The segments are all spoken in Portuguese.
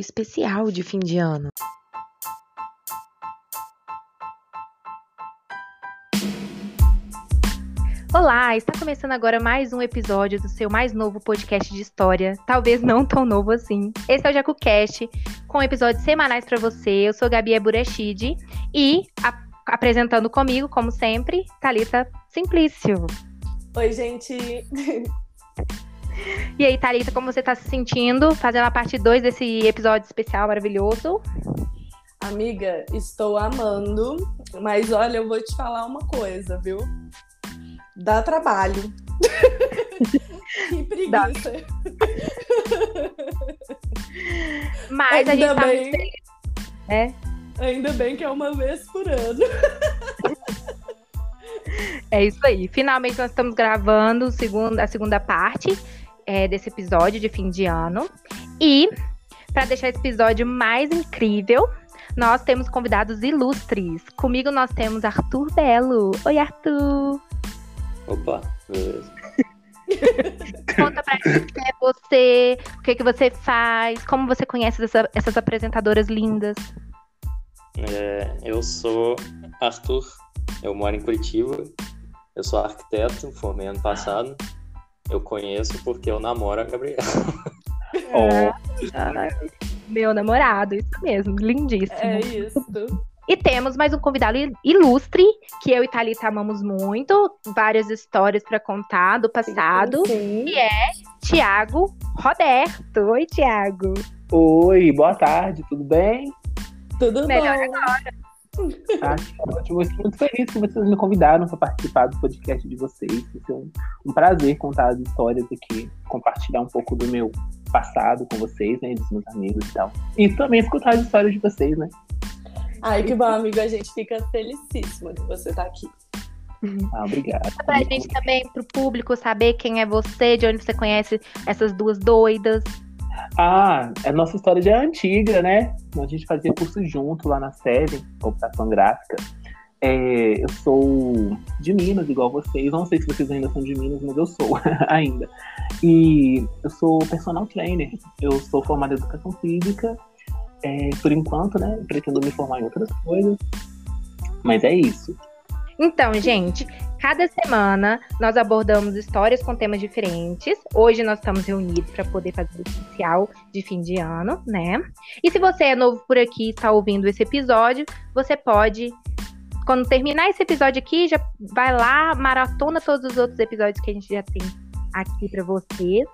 especial de fim de ano. Olá, está começando agora mais um episódio do seu mais novo podcast de história, talvez não tão novo assim. Esse é o JacuCast, com episódios semanais para você. Eu sou Gabi Burechid e a, apresentando comigo, como sempre, Talita Simplício. Oi, gente. E aí, Thalita, como você tá se sentindo? Fazendo a parte 2 desse episódio especial maravilhoso. Amiga, estou amando, mas olha, eu vou te falar uma coisa, viu? Dá trabalho. que preguiça. Mas Ainda a gente tá bem... muito feliz. É? Ainda bem que é uma vez por ano. É isso aí. Finalmente nós estamos gravando a segunda parte é, desse episódio de fim de ano. E, para deixar esse episódio mais incrível, nós temos convidados ilustres. Comigo nós temos Arthur Belo. Oi, Arthur. Opa, beleza. Conta pra gente quem é você, o que, que você faz, como você conhece essa, essas apresentadoras lindas. É, eu sou Arthur, eu moro em Curitiba, eu sou arquiteto, formei ano passado. Eu conheço porque eu namoro a Gabriela. É. Oh. meu namorado, isso mesmo, lindíssimo. É isso. E temos mais um convidado ilustre, que eu e Thalita amamos muito, várias histórias para contar do passado, sim, sim. que é Tiago Roberto. Oi, Tiago. Oi, boa tarde, tudo bem? Tudo Melhor bom. agora. Acho ótimo. Eu estou muito feliz que vocês me convidaram para participar do podcast de vocês. Ser um, um, prazer contar as histórias aqui, compartilhar um pouco do meu passado com vocês, né? Dos meus amigos e tal. E também escutar as histórias de vocês, né? Ai, que bom, amigo. A gente fica felicíssima que você está aqui. Ah, obrigado. Pra gente também, pro público saber quem é você, de onde você conhece essas duas doidas. Ah, a nossa história já é antiga, né? A gente fazia curso junto lá na sede, computação gráfica. É, eu sou de Minas, igual vocês. Não sei se vocês ainda são de Minas, mas eu sou ainda. E eu sou personal trainer. Eu sou formado em educação física. É, por enquanto, né? Pretendo me formar em outras coisas. Mas é isso. Então, gente, cada semana nós abordamos histórias com temas diferentes. Hoje nós estamos reunidos para poder fazer o especial de fim de ano, né? E se você é novo por aqui e está ouvindo esse episódio, você pode quando terminar esse episódio aqui, já vai lá, maratona todos os outros episódios que a gente já tem aqui para vocês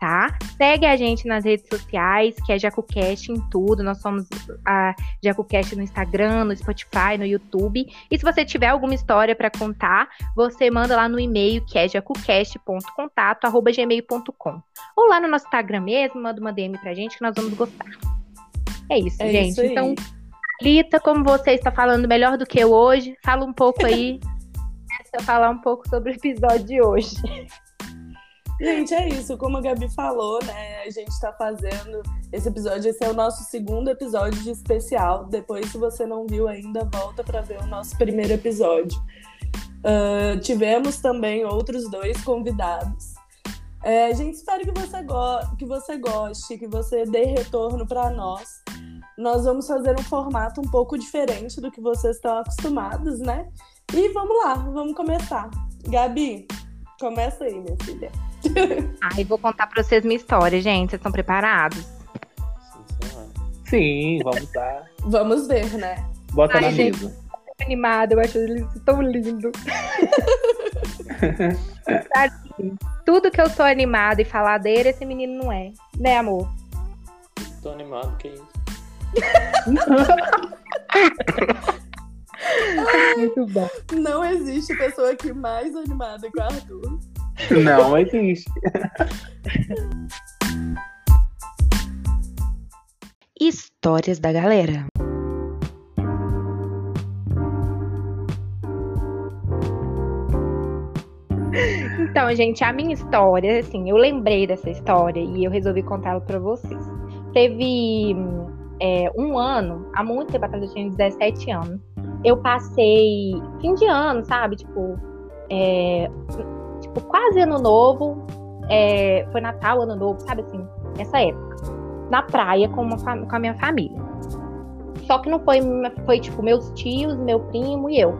tá? Segue a gente nas redes sociais, que é JacuCast em tudo. Nós somos a JacuCast no Instagram, no Spotify, no YouTube. E se você tiver alguma história para contar, você manda lá no e-mail, que é jacucast.contato.gmail.com. Ou lá no nosso Instagram mesmo, manda uma DM pra gente que nós vamos gostar. É isso, é gente. Isso então, Lita, como você está falando melhor do que eu hoje, fala um pouco aí. A falar um pouco sobre o episódio de hoje. Gente, é isso. Como a Gabi falou, né? A gente está fazendo esse episódio. Esse é o nosso segundo episódio de especial. Depois, se você não viu ainda, volta para ver o nosso primeiro episódio. Uh, tivemos também outros dois convidados. É, a gente espera que você, que você goste, que você dê retorno para nós. Nós vamos fazer um formato um pouco diferente do que vocês estão acostumados, né? E vamos lá, vamos começar. Gabi, começa aí, minha filha. Ai, vou contar pra vocês minha história, gente. Vocês estão preparados? Sim, vamos lá. Vamos ver, né? Bota Ai, na gente, mesa. Animada, eu acho eles tão lindo. Tudo que eu sou animada e falar dele, esse menino não é. Né, amor? Tô animado, que isso? Muito bom. Não existe pessoa aqui mais animada que o Arthur. Não existe. Histórias da galera. Então, gente, a minha história, assim, eu lembrei dessa história e eu resolvi contá-la para vocês. Teve é, um ano, há muito tempo atrás, eu tinha 17 anos. Eu passei fim de ano, sabe? Tipo, é, tipo, quase ano novo. É, foi Natal, ano novo, sabe assim? Essa época. na praia com, uma, com a minha família. Só que não foi, foi tipo meus tios, meu primo e eu,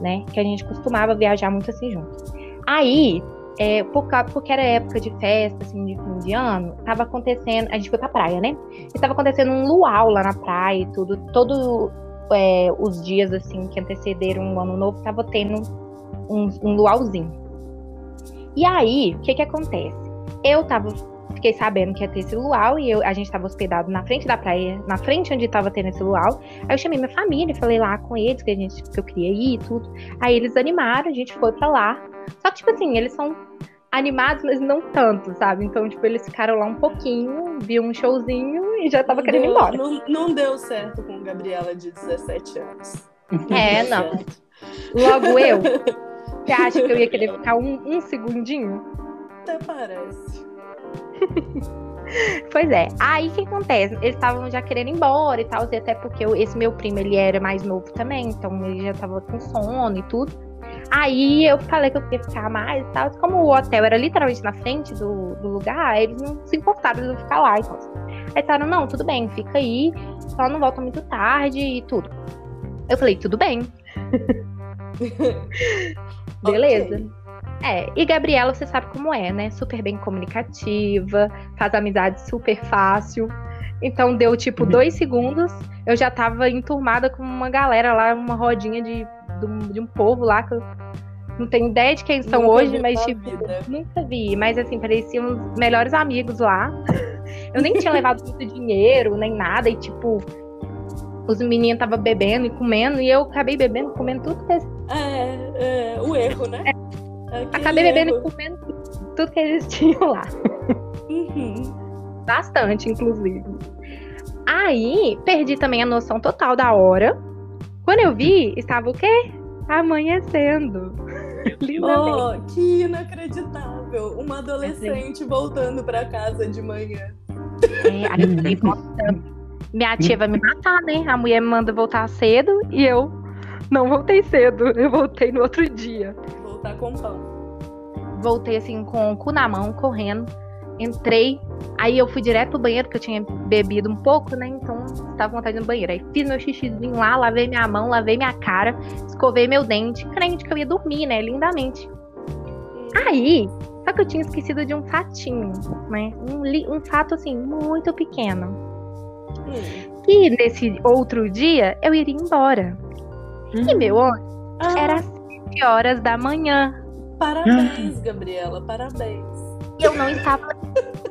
né? Que a gente costumava viajar muito assim junto. Aí, é, por, porque era época de festa, assim, de fim de ano, tava acontecendo. A gente foi pra praia, né? E tava acontecendo um luau lá na praia e tudo. Todo é, os dias, assim, que antecederam o ano novo, tava tendo um, um luauzinho. E aí, o que que acontece? Eu tava, fiquei sabendo que ia ter esse luau e eu, a gente tava hospedado na frente da praia, na frente onde tava tendo esse luau. Aí eu chamei minha família, falei lá com eles que, a gente, que eu queria ir e tudo. Aí eles animaram, a gente foi pra lá. Só que, tipo assim, eles são animados, mas não tanto, sabe? Então, tipo, eles ficaram lá um pouquinho, viu um showzinho e já tava querendo ir embora. Não, não deu certo com Gabriela de 17 anos. É, não. Logo eu. Você acha que eu ia querer ficar um, um segundinho? Até parece. pois é. Aí o que acontece? Eles estavam já querendo ir embora e tal, até porque esse meu primo ele era mais novo também, então ele já tava com sono e tudo. Aí eu falei que eu queria ficar mais e tal. Como o hotel era literalmente na frente do, do lugar, eles não se importaram de eu ficar lá e tal. Aí falaram, não, tudo bem, fica aí, só não volta muito tarde e tudo. Eu falei, tudo bem. Beleza. Okay. É, e Gabriela, você sabe como é, né? Super bem comunicativa, faz amizade super fácil. Então deu tipo uhum. dois segundos, eu já tava enturmada com uma galera lá, uma rodinha de, de, de um povo lá que eu não tenho ideia de quem são nunca hoje, mas tipo, vida. nunca vi. Mas assim, pareciam os melhores amigos lá. Eu nem tinha levado muito dinheiro, nem nada, e tipo, os meninos estavam bebendo e comendo, e eu acabei bebendo, comendo tudo que eles... É, é o erro, né? É. Acabei bebendo erro. e comendo tudo que eles tinham lá. Uhum. Bastante, inclusive. Aí, perdi também a noção total da hora. Quando eu vi, estava o quê? Amanhecendo. Oh, que inacreditável! Uma adolescente voltando para casa de manhã. É, aí eu falei, minha tia vai me matar, né? A mulher me manda voltar cedo e eu não voltei cedo. Eu voltei no outro dia. Voltar com pão. Voltei assim com o cu na mão, correndo. Entrei, aí eu fui direto pro banheiro, porque eu tinha bebido um pouco, né? Então estava com vontade no banheiro. Aí fiz meu xixizinho lá, lavei minha mão, lavei minha cara, escovei meu dente, crente que eu ia dormir, né? Lindamente. Aí, só que eu tinha esquecido de um fatinho, né? Um, um fato assim, muito pequeno. Hum. E nesse outro dia eu iria embora. Hum. E meu ônibus ah. era às 7 horas da manhã. Parabéns, hum. Gabriela, parabéns. E eu não estava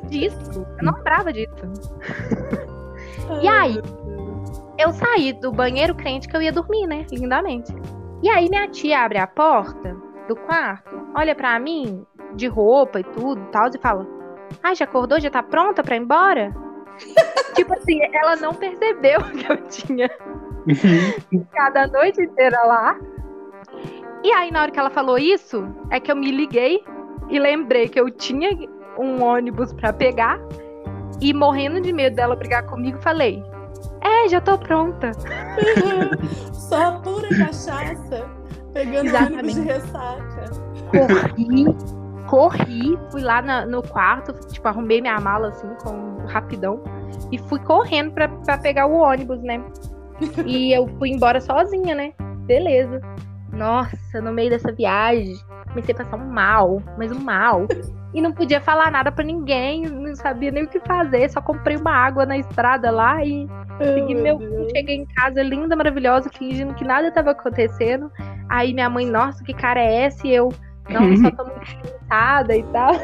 disso. Eu não lembrava disso. e aí, eu saí do banheiro crente que eu ia dormir, né? Lindamente. E aí minha tia abre a porta do quarto, olha para mim, de roupa e tudo, tal, e fala: Ai, já acordou? Já tá pronta pra ir embora? Tipo assim, ela não percebeu que eu tinha ficado a noite inteira lá. E aí, na hora que ela falou isso, é que eu me liguei e lembrei que eu tinha um ônibus para pegar. E morrendo de medo dela brigar comigo, falei: É, já tô pronta. Só pura cachaça. Pegando Exatamente. ônibus de ressaca. Corri, corri, fui lá na, no quarto, tipo, arrumei minha mala assim, com rapidão, e fui correndo pra, pra pegar o ônibus, né? E eu fui embora sozinha, né? Beleza. Nossa, no meio dessa viagem, comecei a passar um mal, mas um mal. E não podia falar nada para ninguém, não sabia nem o que fazer, só comprei uma água na estrada lá e segui meu. meu cheguei em casa linda, maravilhosa, fingindo que nada estava acontecendo. Aí minha mãe, nossa, que cara é essa? E eu, não, só tô muito cansada e tal.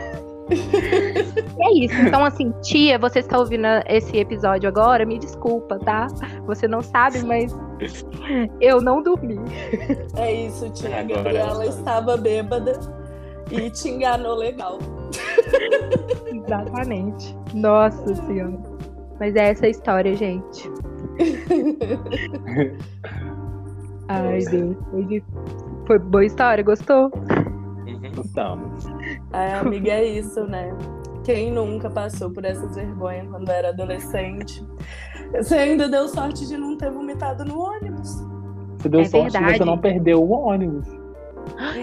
é isso. Então, assim, tia, você está ouvindo esse episódio agora? Me desculpa, tá? Você não sabe, mas eu não dormi. É isso, tia. A Gabriela estava bêbada e te enganou legal. Exatamente. Nossa Senhora. Mas é essa a história, gente. Ai, Deus. Foi boa história, gostou? Estamos. É, amiga, é isso, né? Quem nunca passou por essas vergonhas quando era adolescente? Você ainda deu sorte de não ter vomitado no ônibus. Você deu é sorte verdade. de você não perdeu o ônibus.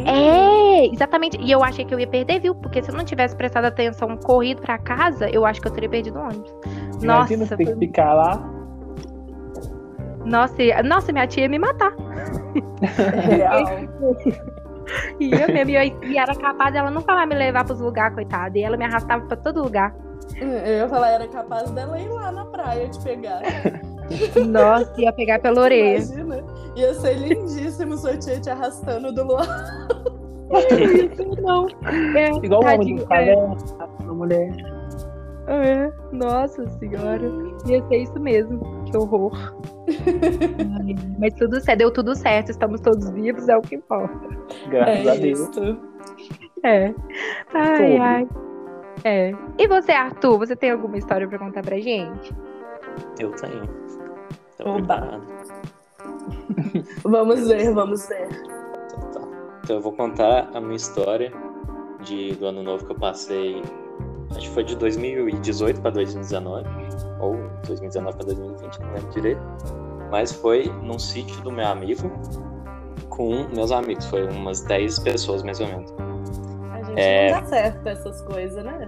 É, exatamente. E eu achei que eu ia perder, viu? Porque se eu não tivesse prestado atenção, corrido pra casa, eu acho que eu teria perdido o ônibus. Imagina Nossa, você tem que foi- ficar lá. Nossa, nossa, minha tia ia me matar. Real. Ia mesmo. E, eu- e era capaz dela nunca mais me levar pros lugares, coitada. E ela me arrastava pra todo lugar. Eu ia falar, era capaz dela ir lá na praia te pegar. Nossa, ia pegar pela orelha. Imagina. Ia ser lindíssimo sua tia te arrastando do luar. Não. É, Igual o homem do caverna, a mulher. É, nossa senhora. Ia ser isso mesmo. Que horror. Mas tudo certo, deu tudo certo. Estamos todos vivos, é o que importa. Graças É a Deus. isso. É. Ai, Sobre. ai. É. E você, Arthur, você tem alguma história pra contar pra gente? Eu tenho. Tá Oba. Vamos ver, vamos ver. Então, tá. Então eu vou contar a minha história de, do ano novo que eu passei. Acho que foi de 2018 para 2019. Ou 2019 para 2020, não lembro direito. Mas foi num sítio do meu amigo com meus amigos. Foi umas 10 pessoas mais ou menos. A gente É. não dá certo essas coisas, né?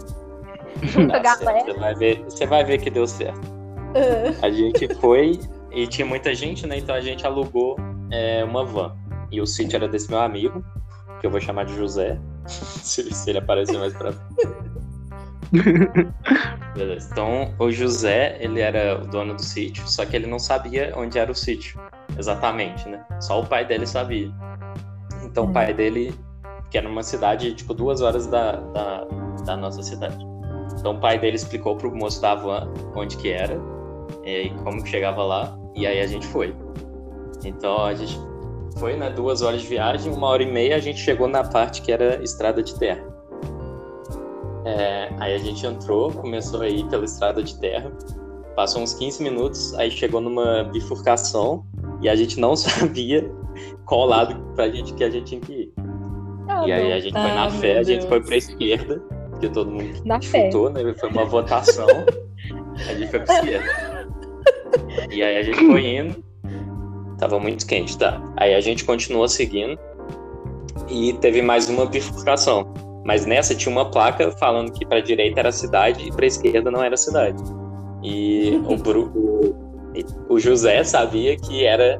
Junta, certo, galera. Você vai, ver, você vai ver que deu certo. É. A gente foi e tinha muita gente, né? Então a gente alugou é, uma van. E o sítio era desse meu amigo, que eu vou chamar de José, se, se ele aparecer mais pra Beleza. Então, o José, ele era o dono do sítio, só que ele não sabia onde era o sítio, exatamente, né? Só o pai dele sabia. Então, o pai dele, que era numa cidade, tipo, duas horas da, da, da nossa cidade. Então, o pai dele explicou pro moço da van onde que era, e como que chegava lá, e aí a gente foi. Então, a gente foi, né? Duas horas de viagem, uma hora e meia, a gente chegou na parte que era estrada de terra. É, aí a gente entrou, começou a ir pela estrada de terra, passou uns 15 minutos, aí chegou numa bifurcação e a gente não sabia qual lado pra gente, que a gente tinha que ir. E aí a gente foi na Ah, fé, meu a gente Deus. foi pra esquerda, porque todo mundo Na fé. chutou, né? Foi uma votação, a gente foi pra esquerda. E aí a gente foi indo, tava muito quente, tá? Aí a gente continuou seguindo e teve mais uma bifurcação. Mas nessa tinha uma placa falando que pra direita era cidade e pra esquerda não era cidade. E o, o, o José sabia que era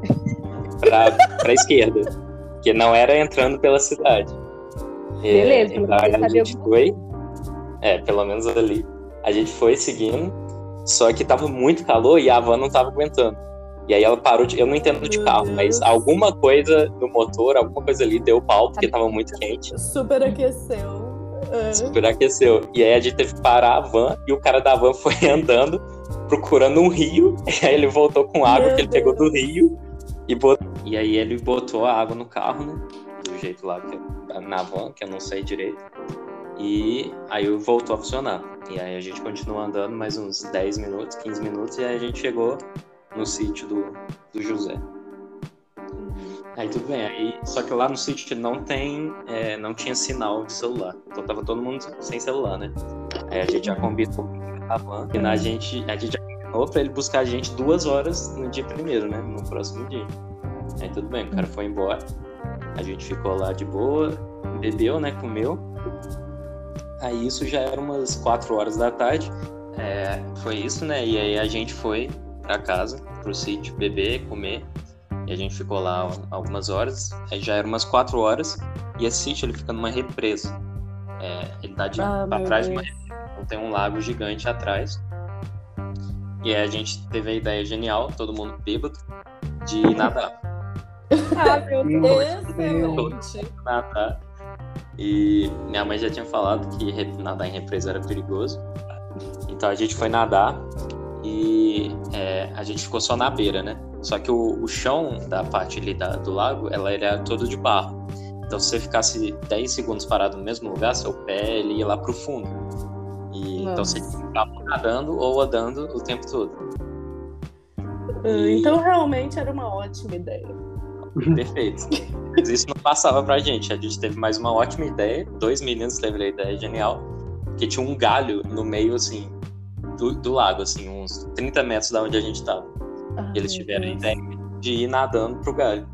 pra esquerda, que não era entrando pela cidade. Beleza, pelo então menos a gente foi, é, pelo menos ali, a gente foi seguindo, só que tava muito calor e a van não tava aguentando. E aí ela parou de. Eu não entendo de carro, Deus. mas alguma coisa no motor, alguma coisa ali deu pau, porque tava muito quente. Super aqueceu. É. Superaqueceu. E aí a gente teve que parar a van e o cara da van foi andando, procurando um rio. E aí ele voltou com água Meu que ele pegou do Deus. rio e botou. E aí ele botou a água no carro, né? Do jeito lá que eu- na van, que eu não sei direito. E aí voltou a funcionar. E aí a gente continuou andando mais uns 10 minutos, 15 minutos, e aí a gente chegou no sítio do, do José. Aí tudo bem, aí, só que lá no sítio não tem, é, não tinha sinal de celular. Então tava todo mundo sem celular, né? Aí a gente já combinou com a van, e na gente, a gente já combinou pra ele buscar a gente duas horas no dia primeiro, né? No próximo dia. Aí tudo bem, o cara foi embora. A gente ficou lá de boa, bebeu, né? Comeu. Aí isso já era umas quatro horas da tarde. É, foi isso, né? E aí a gente foi pra casa, pro sítio, beber, comer. E a gente ficou lá algumas horas. Aí já era umas quatro horas. E esse sítio ele fica numa represa. É, ele dá de Ah, pra trás de uma represa. Então tem um lago gigante atrás. E aí a gente teve a ideia genial, todo mundo bêbado, de nadar. Ah, meu Deus. Excelente. nadar. E minha mãe já tinha falado que nadar em represa era perigoso. Então a gente foi nadar e é, a gente ficou só na beira, né? Só que o, o chão da parte ali da- do lago, ela era todo de barro. Então se você ficasse 10 segundos parado no mesmo lugar, seu pé ia lá pro fundo. E, então você ficava nadando ou andando o tempo todo. Ah, Então realmente era uma ótima ideia. Perfeito. Mas isso não passava pra gente. A gente teve mais uma ótima ideia. Dois meninos teve a ideia genial. Que tinha um galho no meio, assim, do, do lago, assim, uns 30 metros da onde a gente tava. Ai, E eles tiveram a ideia de ir nadando pro galho.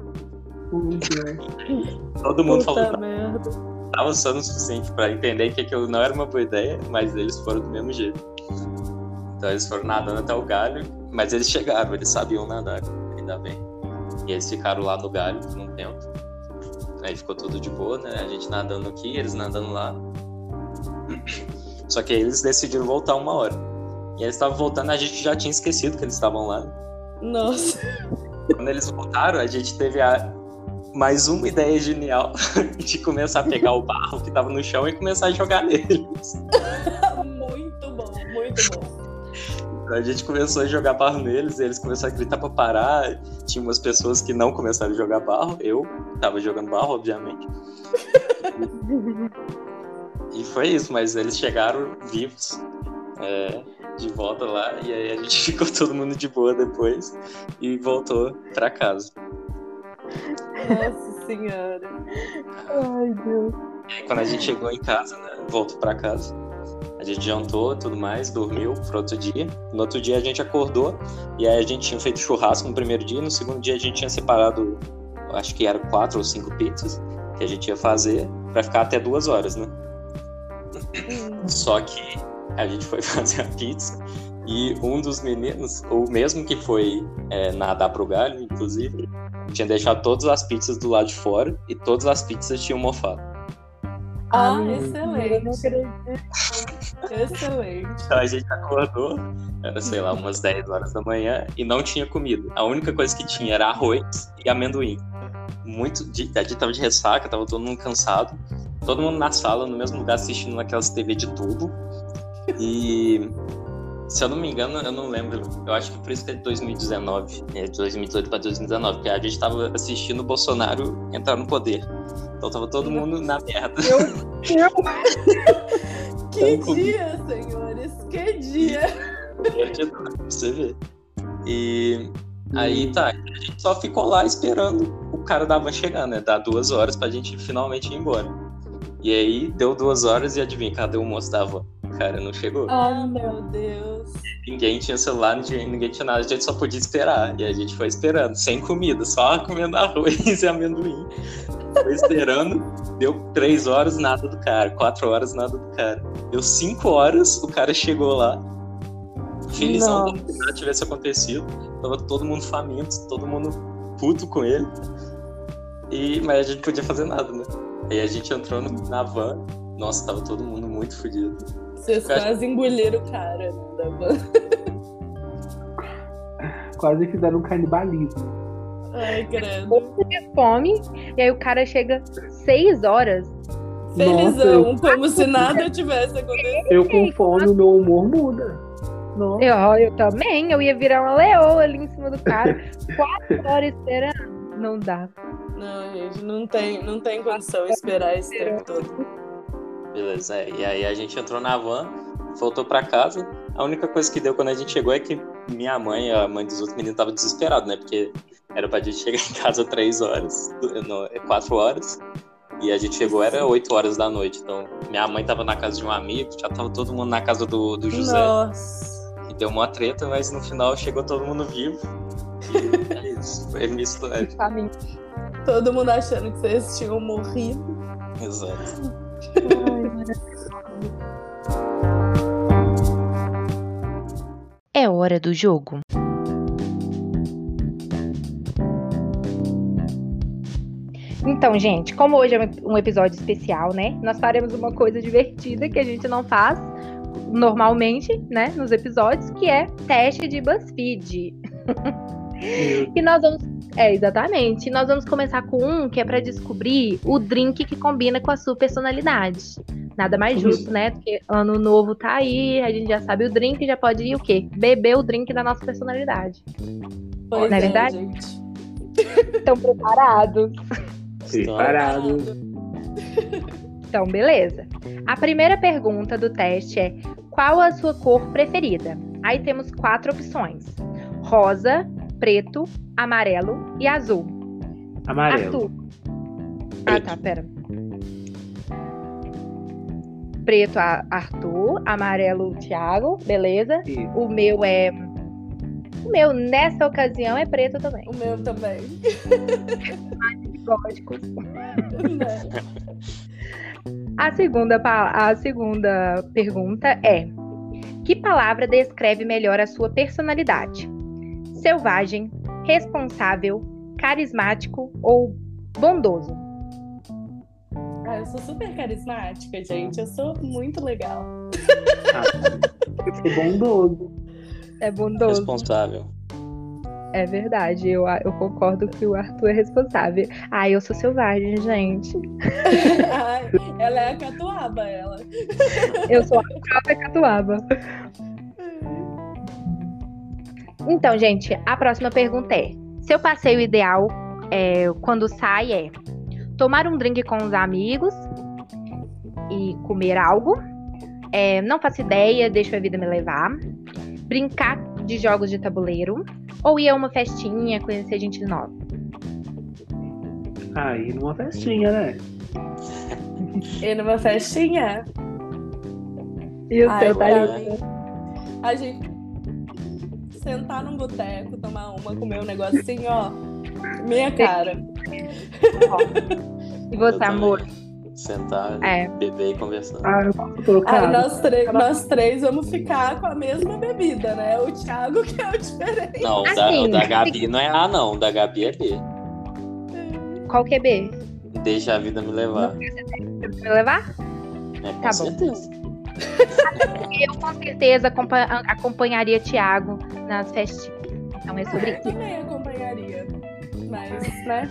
Todo mundo Puta falou merda. que tava sendo o suficiente pra entender que aquilo não era uma boa ideia, mas eles foram do mesmo jeito. Então eles foram nadando até o galho, mas eles chegaram, eles sabiam nadar, ainda bem. E eles ficaram lá no galho por um tempo. Aí ficou tudo de boa, né? A gente nadando aqui, eles nadando lá. Só que aí eles decidiram voltar uma hora. E eles estavam voltando, a gente já tinha esquecido que eles estavam lá. Nossa. Quando eles voltaram, a gente teve a mais uma ideia genial de começar a pegar o barro que tava no chão e começar a jogar neles. muito bom, muito bom. A gente começou a jogar barro neles, e eles começaram a gritar pra parar. Tinha umas pessoas que não começaram a jogar barro. Eu tava jogando barro, obviamente. E foi isso, mas eles chegaram vivos é, de volta lá. E aí a gente ficou todo mundo de boa depois e voltou pra casa. Nossa senhora. Ai, Deus. E aí, quando a gente chegou em casa, né, voltou pra casa. A gente jantou tudo mais, dormiu pro outro dia. No outro dia a gente acordou e aí a gente tinha feito churrasco no primeiro dia. No segundo dia a gente tinha separado, acho que eram quatro ou cinco pizzas que a gente ia fazer pra ficar até duas horas, né? Só que a gente foi fazer a pizza e um dos meninos, ou mesmo que foi é, nadar pro galho, inclusive, tinha deixado todas as pizzas do lado de fora e todas as pizzas tinham mofado. Ah, Eu não excelente. acredito. Excelente. Então a gente acordou, era sei lá, umas 10 horas da manhã e não tinha comida. A única coisa que tinha era arroz e amendoim. Muito, de, a gente tava de ressaca, tava todo mundo cansado. Todo mundo na sala, no mesmo lugar, assistindo naquelas TV de tubo. E se eu não me engano, eu não lembro. Eu acho que por isso que é de 2019, é de 2018 para 2019, porque a gente tava assistindo o Bolsonaro entrar no poder. Então tava todo mundo na merda. Eu, eu, Que Então, dia, senhores. Que dia. você ver. E aí tá, a gente só ficou lá esperando o cara da van chegar, né? Dar duas horas pra gente finalmente ir embora. E aí deu duas horas e adivinha, cadê o moço da van? Cara não chegou. Oh, meu Deus. Ninguém tinha celular, ninguém tinha nada, a gente só podia esperar. E a gente foi esperando, sem comida, só comendo arroz e amendoim. Foi esperando, deu três horas, nada do cara. Quatro horas, nada do cara. Deu cinco horas, o cara chegou lá. Felizão se nada tivesse acontecido. Tava todo mundo faminto, todo mundo puto com ele. E, mas a gente não podia fazer nada, né? Aí a gente entrou na van. Nossa, tava todo mundo muito fodido. Vocês Eu acho- quase engoliram o cara né, da van. Quase fizeram um canibalismo. Ai, credo. de fome. E aí o cara chega seis horas. Felizão, Nossa, como se nada tivesse acontecido. Eu com fome, o meu humor muda. Nossa. Eu, eu também, eu ia virar uma leoa ali em cima do cara. Quatro horas esperando. Não dá. Não, gente, não tem, não tem condição esperar esse tempo todo. Beleza, é. E aí a gente entrou na van, voltou pra casa. A única coisa que deu quando a gente chegou é que minha mãe, a mãe dos outros meninos, tava desesperado, né? Porque era pra gente chegar em casa três horas, não, quatro horas. E a gente chegou, era oito horas da noite. Então, minha mãe tava na casa de um amigo, já tava todo mundo na casa do, do José. Nossa. E deu uma treta, mas no final chegou todo mundo vivo. E é isso. Foi minha história. Todo mundo achando que vocês tinham morrido. Exato. É hora do jogo. Então, gente, como hoje é um episódio especial, né? Nós faremos uma coisa divertida que a gente não faz normalmente, né, nos episódios, que é teste de BuzzFeed. E nós vamos. É, exatamente. E nós vamos começar com um que é pra descobrir o drink que combina com a sua personalidade. Nada mais justo, né? Porque ano novo tá aí, a gente já sabe o drink, já pode ir o quê? Beber o drink da nossa personalidade. Pois Não é verdade? gente. Estão preparados? Preparado. Então, beleza. A primeira pergunta do teste é: qual a sua cor preferida? Aí temos quatro opções: rosa, preto, amarelo e azul. Amarelo. Arthur. Ah, tá, pera. Preto, a- Arthur. Amarelo, Thiago. Beleza. Isso. O meu é O meu, nessa ocasião, é preto também. O meu também. Góticos. Né? A segunda, a segunda pergunta é: Que palavra descreve melhor a sua personalidade? Selvagem, responsável, carismático ou bondoso? Ah, eu sou super carismática, gente. Eu sou muito legal. Eu sou bondoso. É bondoso. Responsável. É verdade, eu, eu concordo que o Arthur é responsável. Ah, eu sou selvagem, gente. Ai, ela é a catuaba, ela. Eu sou a própria catuaba. Então, gente, a próxima pergunta é: Seu passeio ideal é, quando sai é tomar um drink com os amigos e comer algo. É, não faço ideia, deixo a vida me levar. Brincar de jogos de tabuleiro. Ou ir a uma festinha, conhecer gente nova. Aí numa festinha, né? E numa festinha, E o Ai, seu, Thalita? mim, a gente sentar num boteco, tomar uma, comer um negocinho, ó. Minha cara. E você, amor? Sentar, É. beber e conversar. Ah. Aí nós, três- nós três vamos ficar com a mesma bebida, né? O Thiago que é o diferente. Não, o da, Assim, o da Gabi não é A, não. O da Gabi é B. Qual que é B? Deixa a vida me levar. Me levar? É, com Tá bom. Certeza. Eu com certeza acompa- acompanharia Thiago nas festinhas. Então é sobre Eu isso. também acompanharia. Mas, né?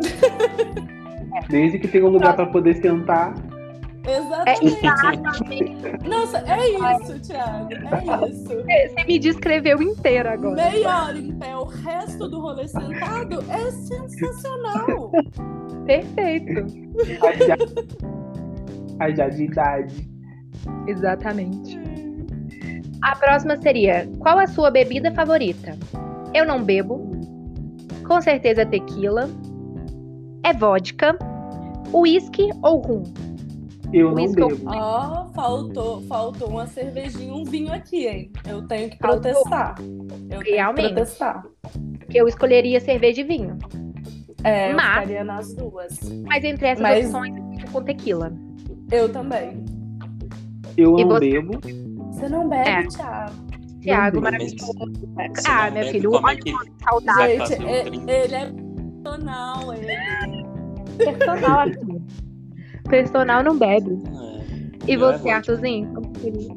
Desde que tenha um lugar pra poder sentar. É Exatamente. exatamente. Nossa, é isso, Thiago. É isso. Você me descreveu inteira agora. Meia hora em pé, o resto do rolê sentado é sensacional. Perfeito. Aí já, já de idade. Exatamente. A próxima seria: qual a sua bebida favorita? Eu não bebo. Com certeza é tequila. É vodka. Uísque ou rum? Eu não Whisky bebo. Ó, faltou, faltou uma cervejinha, um vinho aqui, hein? Eu tenho que Faltou. protestar. Eu tenho Realmente. que protestar. Que eu escolheria cerveja e vinho. É, eu Mas- ficaria nas duas. Mas entre essas Mas- opções, eu fico com tequila. Eu também. Eu E não você? bebo. Você não bebe, É. Thiago. Tiago, bebo. maravilhoso. Ah, meu filho, como é olha que- que saudade. Vai Gente, um é- drink. ele é personal, ele. Personal aqui. Personal não bebe. É. E é você, vodka. Arthurzinho?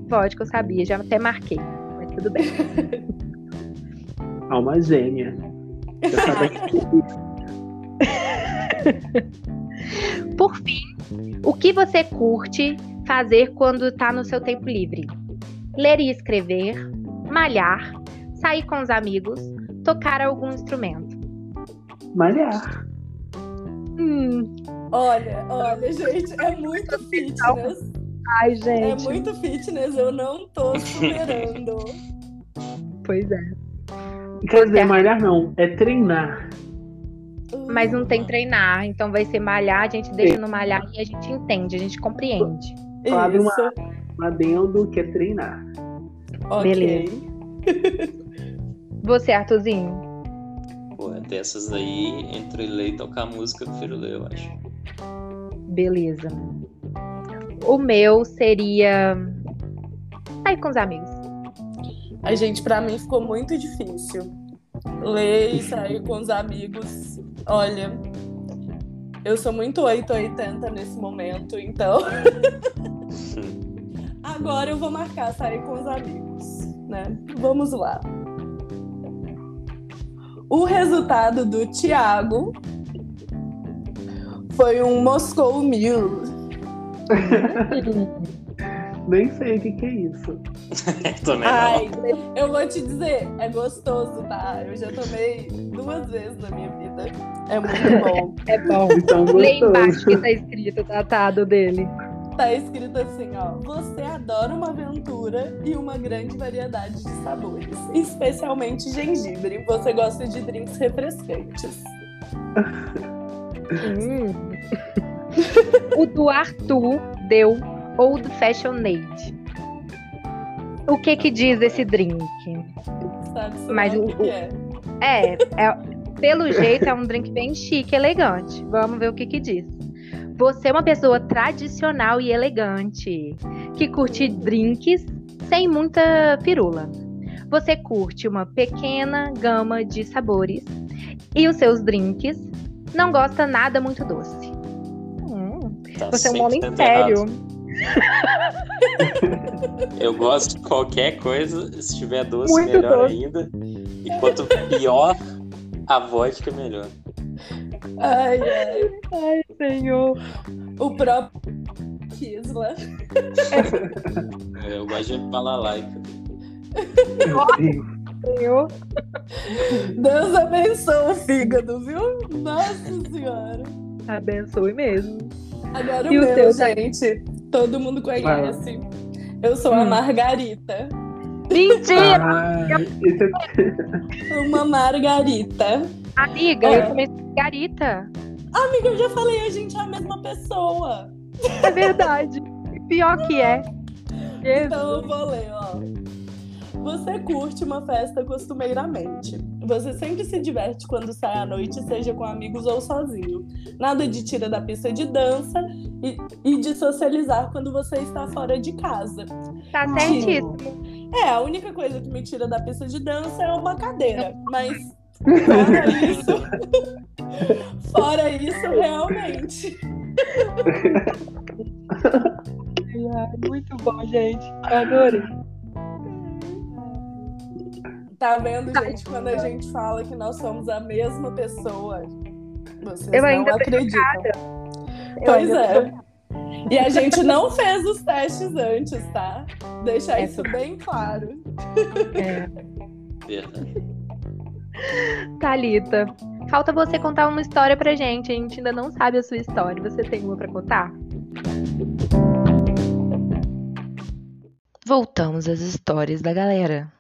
Vodka, eu sabia, já até marquei. Mas tudo bem. Alma gêmea. Eu sabia que Por fim, o que você curte fazer quando tá no seu tempo livre? Ler e escrever, malhar, sair com os amigos, tocar algum instrumento. malhar. Hum, Olha, olha, gente, é muito fitness. ai, É gente. muito fitness, eu não tô superando. Pois é. Quer dizer, malhar não. É treinar. Mas não tem treinar, então vai ser malhar, a gente deixa no malhar e a gente entende, a gente compreende. Abre uma-. Um adendo que é treinar. Ok. Beleza. Você, Arthurzinho? Pô, é dessas aí, entre ler e tocar música, eu prefiro ler, eu acho. Beleza. O meu seria sair com os amigos. A gente, pra mim, ficou muito difícil. Ler e sair com os amigos. Olha, eu sou muito 880 nesse momento, então. Agora eu vou marcar sair com os amigos, né? Vamos lá. O resultado do Thiago foi um Moscow Mule. Nem sei o que, que é isso. Também Ai, não. eu vou te dizer, é gostoso, tá? Eu já tomei duas vezes na minha vida. É muito bom. É bom. Então, Lê embaixo gostoso. que tá escrito o tratado dele. Tá escrito assim, ó. Você adora uma aventura e uma grande variedade de sabores, especialmente gengibre. Você gosta de drinks refrescantes. Hum. o do Arthur deu Old Fashionade. O que que diz esse drink? sabe? Mas o, o é. É, é, pelo jeito é um drink bem chique, elegante. Vamos ver o que que diz. Você é uma pessoa tradicional e elegante, que curte drinks sem muita firula. Você curte uma pequena gama de sabores e os seus drinks não gosta nada muito doce. Hum, Tá você é um homem 100% sério. Eu gosto de qualquer coisa, se tiver doce, Muito melhor doce. ainda. E quanto pior a vodka, melhor. Ai, ai. Ai, senhor. O próprio Kisla. Eu gosto de. Meu Deus. Senhor. Deus abençoe o fígado, viu? Nossa senhora. Abençoe mesmo. Agora o E o meu, seu, gente. Todo mundo conhece. Eu sou a Hum. Margarita. Mentira! Ah, é... Uma Margarita. Amiga, É. eu comecei garita. Amiga, eu já falei, a gente é a mesma pessoa. É verdade. Pior que é. Então eu vou ler, ó. Você curte uma festa costumeiramente. Você sempre se diverte quando sai à noite, seja com amigos ou sozinho. Nada de tira da pista de dança e, e de socializar quando você está fora de casa. Tá certíssimo. É, a única coisa que me tira da pista de dança é uma cadeira. Mas fora isso. fora isso, realmente. Muito bom, gente. Adorei. Tá vendo, gente, quando a gente fala que nós somos a mesma pessoa? Vocês Eu não acreditam. Eu Pois ainda é. E a gente não fez os testes antes, tá? Deixar É isso bem claro. É. Verdade. Thalita, falta você contar uma história pra gente. A gente ainda não sabe a sua história. Você tem uma pra contar? Voltamos às histórias da galera.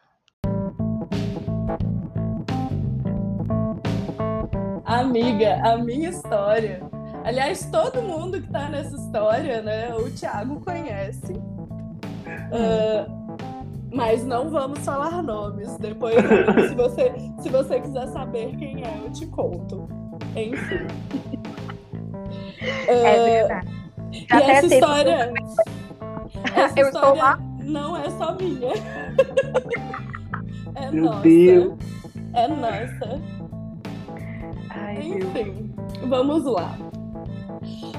Amiga, a minha história. Aliás, todo mundo que tá nessa história, né? O Thiago conhece. Ah, mas não vamos falar nomes. Depois, se você, se você quiser saber quem é, eu te conto. Enfim. É Ah, verdade. e Já essa história. Essa Eu estou história lá. não é só minha. É Meu nossa. Deus. É nossa. Ai, Deus. Enfim, vamos lá.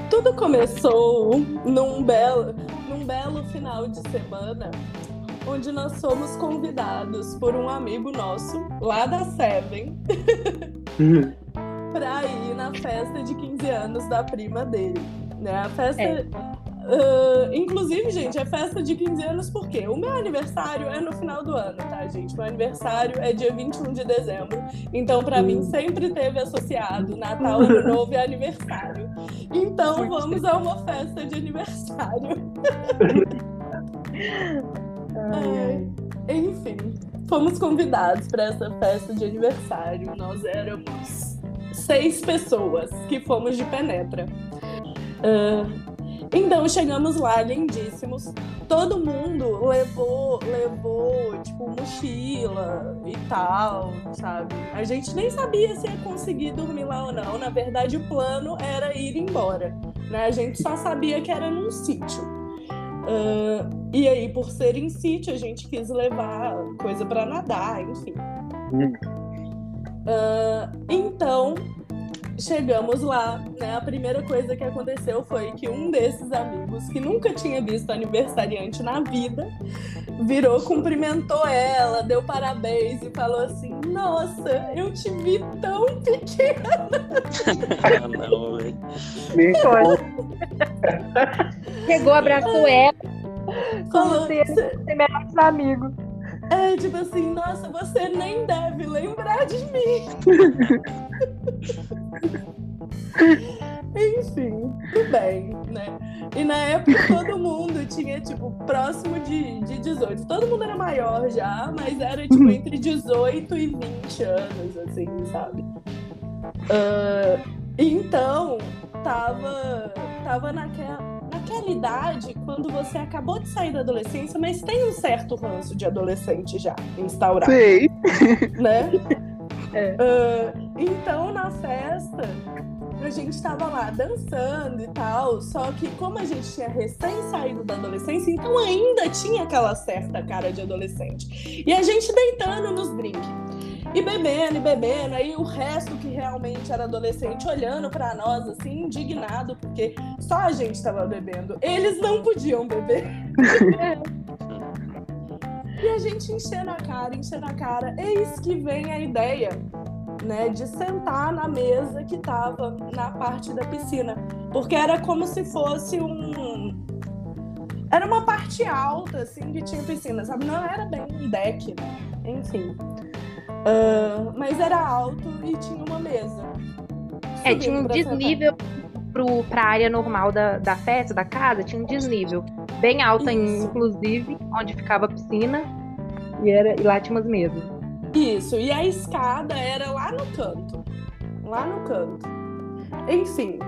Tudo começou num belo, num belo final de semana, onde nós fomos convidados por um amigo nosso, lá da Seven, para ir na festa de 15 anos da prima dele. Né? A festa. É. Ah, inclusive, gente, é festa de 15 anos porque o meu aniversário é no final do ano, tá, gente? Meu aniversário é dia 21 de dezembro. Então, pra mim, sempre teve associado Natal, Ano Novo e aniversário. Então, vamos a uma festa de aniversário. Enfim, fomos convidados para essa festa de aniversário. Nós éramos seis pessoas que fomos de penetra. Ah, então chegamos lá, lindíssimos. Todo mundo levou, levou, tipo, mochila e tal, sabe? A gente nem sabia se ia conseguir dormir lá ou não. Na verdade, o plano era ir embora. Né? A gente só sabia que era num sítio. Ah, e aí, por ser em sítio, a gente quis levar coisa para nadar, enfim. Ah, então, chegamos lá, né? A primeira coisa que aconteceu foi que um desses amigos, que nunca tinha visto aniversariante na vida, virou, cumprimentou ela, deu parabéns e falou assim: Nossa, eu te vi tão pequena. Ah, não, velho. Me Chegou, abraçou ela, como Falou, se ser melhores amigos. É tipo assim, nossa, você nem deve lembrar de mim. Enfim, tudo bem, né? E na época todo mundo tinha, tipo, próximo de, de 18. Todo mundo era maior já, mas era, tipo, entre 18 e 20 anos, assim, sabe? Ah, então, tava, tava naquela, aquela idade quando você acabou de sair da adolescência, mas tem um certo ranço de adolescente já instaurado. Sei. Né? É. Uh, então, na festa, a gente tava lá dançando e tal, só que como a gente tinha recém saído da adolescência, então ainda tinha aquela certa cara de adolescente. E a gente deitando nos drinks. E bebendo, e bebendo, aí o resto que realmente era adolescente olhando para nós, assim, indignado, porque só a gente tava bebendo. Eles não podiam beber. e a gente enchendo a cara, enchendo a cara. Eis que vem a ideia, né, de sentar na mesa que tava na parte da piscina. Porque era como se fosse um. Era uma parte alta, assim, que tinha piscina, sabe? Não era bem um deck, né? Enfim. Uh, mas era alto e tinha uma mesa. É, tinha um desnível pro, pra área normal da, da festa, da casa, tinha um desnível. Bem alta, Isso. inclusive, onde ficava a piscina. E, era, e lá tinha umas mesas. Isso, e a escada era lá no canto. Lá no canto. Enfim,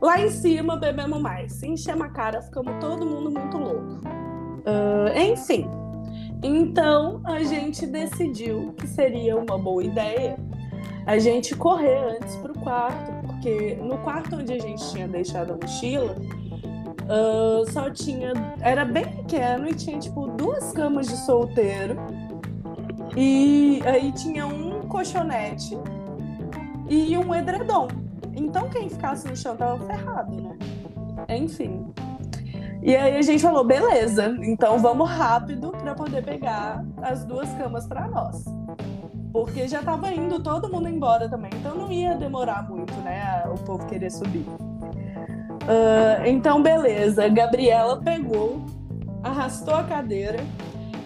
lá em cima bebemos mais. Enchemos a cara, ficamos todo mundo muito louco. Ah, enfim, então a gente decidiu que seria uma boa ideia a gente correr antes pro quarto, porque no quarto onde a gente tinha deixado a mochila, ah, só tinha. Era bem pequeno e tinha tipo duas camas de solteiro. E aí tinha um colchonete e um edredom. Então quem ficasse no chão tava ferrado, né? Enfim. E aí a gente falou, beleza, então vamos rápido para poder pegar as duas camas para nós. Porque já tava indo todo mundo embora também, então não ia demorar muito, né? O povo querer subir. Ah, então, beleza. Gabriela pegou, arrastou a cadeira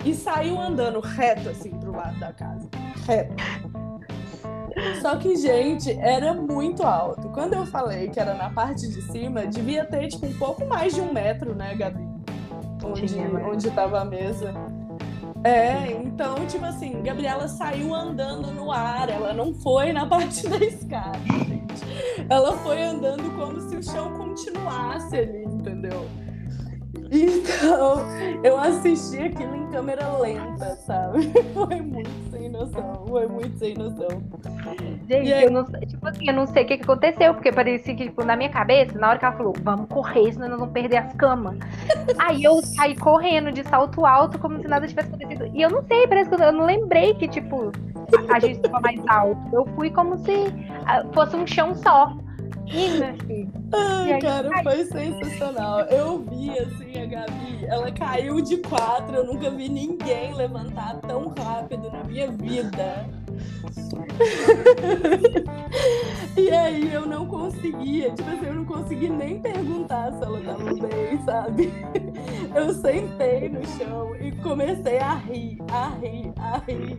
e saiu andando reto assim pro lado da casa. Reto. Só que, gente, era muito alto. Quando eu falei que era na parte de cima, devia ter, tipo, um pouco mais de um metro, né, Gabi? Onde, né? onde tava a mesa. É, então, tipo assim, Gabriela saiu andando no ar, ela não foi na parte da escada, gente. Ela foi andando como se o chão continuasse ali, entendeu? Então, eu assisti aquilo em câmera lenta, sabe? Foi muito sem noção, foi muito sem noção. Gente, aí? eu não sei, tipo assim, eu não sei o que, que aconteceu, porque parecia que, tipo, na minha cabeça, na hora que ela falou, vamos correr, senão nós vamos perder as camas. Aí eu saí correndo de salto alto, como se nada tivesse acontecido. E eu não sei, parece que eu, eu não lembrei que, tipo, a, a gente estava mais alto. Eu fui como se ah, fosse um chão só. Ih, Ai, aí, cara, foi sensacional. Eu vi, assim, a Gabi, ela caiu de quatro, eu nunca vi ninguém levantar tão rápido na minha vida. e aí eu não conseguia, tipo assim, eu não consegui nem perguntar se ela tava bem, sabe? Eu sentei no chão e comecei a rir, a rir, a rir.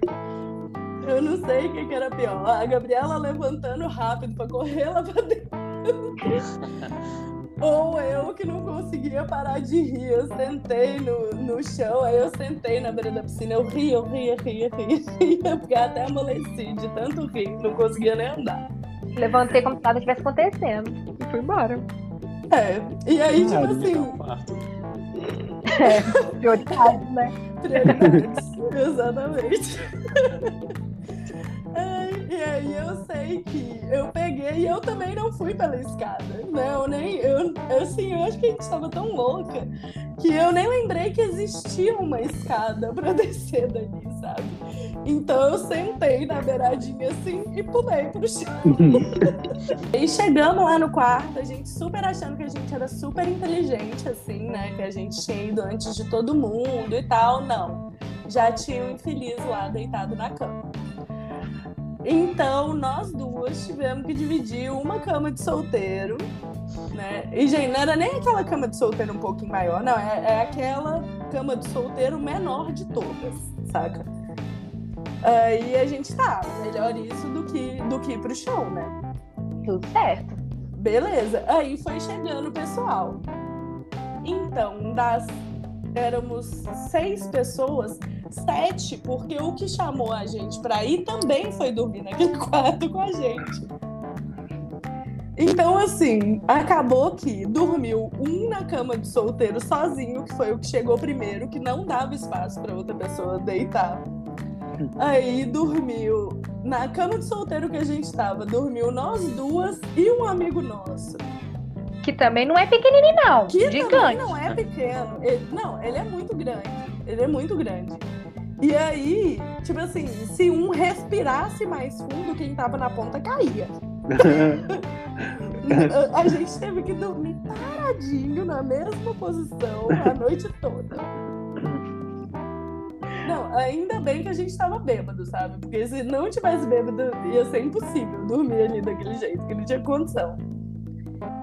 Eu não sei o que, que era pior. A Gabriela levantando rápido pra correr lá pra dentro. Ou eu que não conseguia parar de rir. Eu sentei no, no chão, aí eu sentei na beira da piscina. Eu ria, eu ria, ria, ria, ria. Porque até amoleci de tanto rir. Não conseguia nem andar. Levantei como se nada tivesse acontecendo. E fui embora. É. E aí, tipo assim, No quarto. Prioridade, né? Prioridades. Exatamente. Ai, e aí eu sei que eu peguei e eu também não fui pela escada, né? Eu nem, eu, assim, eu acho que a gente tava tão louca que eu nem lembrei que existia uma escada pra descer dali, sabe? Então eu sentei na beiradinha assim e pulei pro chão. E chegamos lá no quarto, a gente super achando que a gente era super inteligente, assim, né? Que a gente tinha ido antes de todo mundo e tal. Não. Já tinha um infeliz lá deitado na cama. Então, nós duas tivemos que dividir uma cama de solteiro, né? E, gente, não era nem aquela cama de solteiro um pouquinho maior, não. É, é aquela cama de solteiro menor de todas, saca? Aí a gente tá, melhor isso do que, do que ir pro show, né? Tudo certo. Beleza. Aí foi chegando o pessoal. Então, das éramos seis pessoas, sete, porque o que chamou a gente pra ir também foi dormir naquele quarto com a gente. Então, assim, acabou que dormiu um na cama de solteiro sozinho, que foi o que chegou primeiro, que não dava espaço para outra pessoa deitar. Aí dormiu na cama de solteiro que a gente tava, dormiu nós duas e um amigo nosso. Que também não é pequenininho, não. Que Gigante. também não é pequeno. Ele- não, ele é muito grande. Ele é muito grande. E aí, tipo assim, se um respirasse mais fundo, quem tava na ponta caía. A, gente teve que dormir paradinho na mesma posição a noite toda. Não, ainda bem que a gente tava bêbado, sabe? Porque se não tivesse bêbado, ia ser impossível dormir ali daquele jeito, que não tinha condição.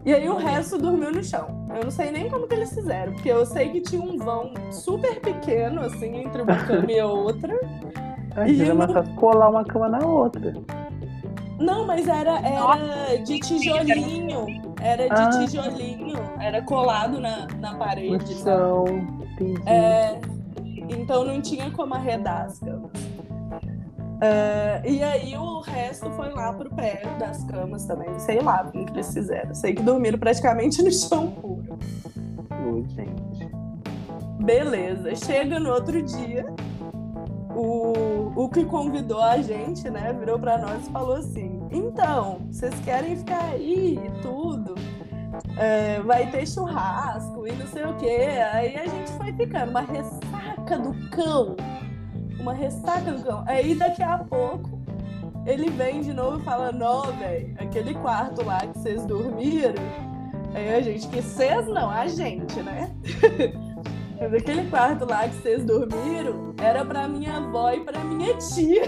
E aí o resto dormiu no chão. Eu não sei nem como que eles fizeram, porque eu sei que tinha um vão super pequeno, assim, entre uma cama e a outra. Era mais fácil colar uma cama na outra. Não, mas era, era de tijolinho. Era de Ah. tijolinho. Era colado na, na parede, chão. Entendi. É, então não tinha como arredar as camas. É, e aí o resto foi lá pro pé das camas também. Sei lá como que eles fizeram. Sei que dormiram praticamente no chão puro. Oi, gente. Beleza. Chega no outro dia, o, o que convidou a gente, né, virou pra nós e falou assim: então, vocês querem ficar aí e tudo? É, vai ter churrasco e não sei o quê. Aí a gente foi ficando, uma ressaca do cão. Uma ressaca do cão. Aí daqui a pouco ele vem de novo e fala: Não, velho, aquele quarto lá que vocês dormiram. Aí a gente, que vocês não, a gente, né? Mas aquele quarto lá que vocês dormiram era pra minha avó e pra minha tia.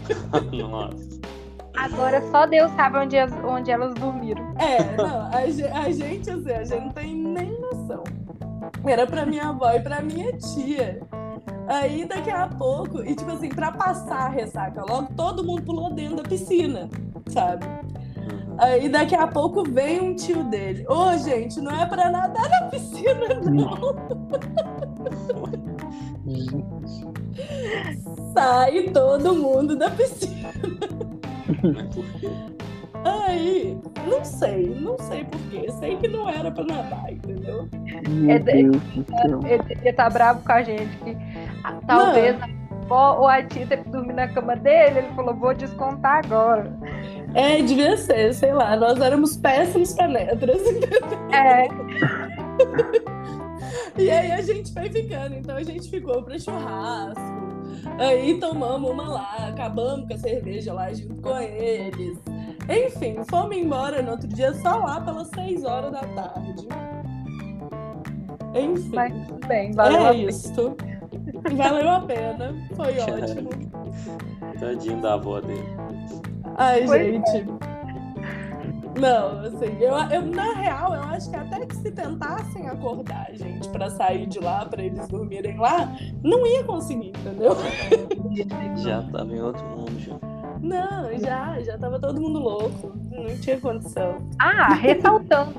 Nossa. Agora só Deus sabe onde, as- onde elas dormiram. É, não, a, a gente, assim, a gente não tem nem noção. Era pra minha avó e pra minha tia. Aí daqui a pouco, e tipo assim, pra passar a ressaca logo, todo mundo pulou dentro da piscina, sabe? Uhum. Aí daqui a pouco vem um tio dele. Ô, gente, não é pra nadar na piscina, não. Sai todo mundo da piscina. Aí, não sei, não sei porquê. Sei que não era pra nadar, entendeu? Meu É do céu. Ele devia estar bravo com a gente. Que, talvez a avó ou a tia teve que dormir na cama dele. Ele falou, vou descontar agora. É, devia ser, sei lá, nós éramos péssimos penetras. É, E aí a gente foi ficando, então a gente ficou pra churrasco. Aí tomamos uma lá, acabamos com a cerveja lá junto com eles. Enfim, fomos embora no outro dia só lá pelas 6 horas da tarde. Enfim, mas tudo bem, valeu é pena. Valeu a pena, foi ótimo. Tadinho da avó dele. Ai, é. gente. Não, assim, eu, eu, na real, eu acho que até que se tentassem acordar a gente pra sair de lá, pra eles dormirem lá, não ia conseguir, entendeu? Já tava em outro mundo, já. Não, já, já tava todo mundo louco. Não tinha condição. Ah, ressaltando.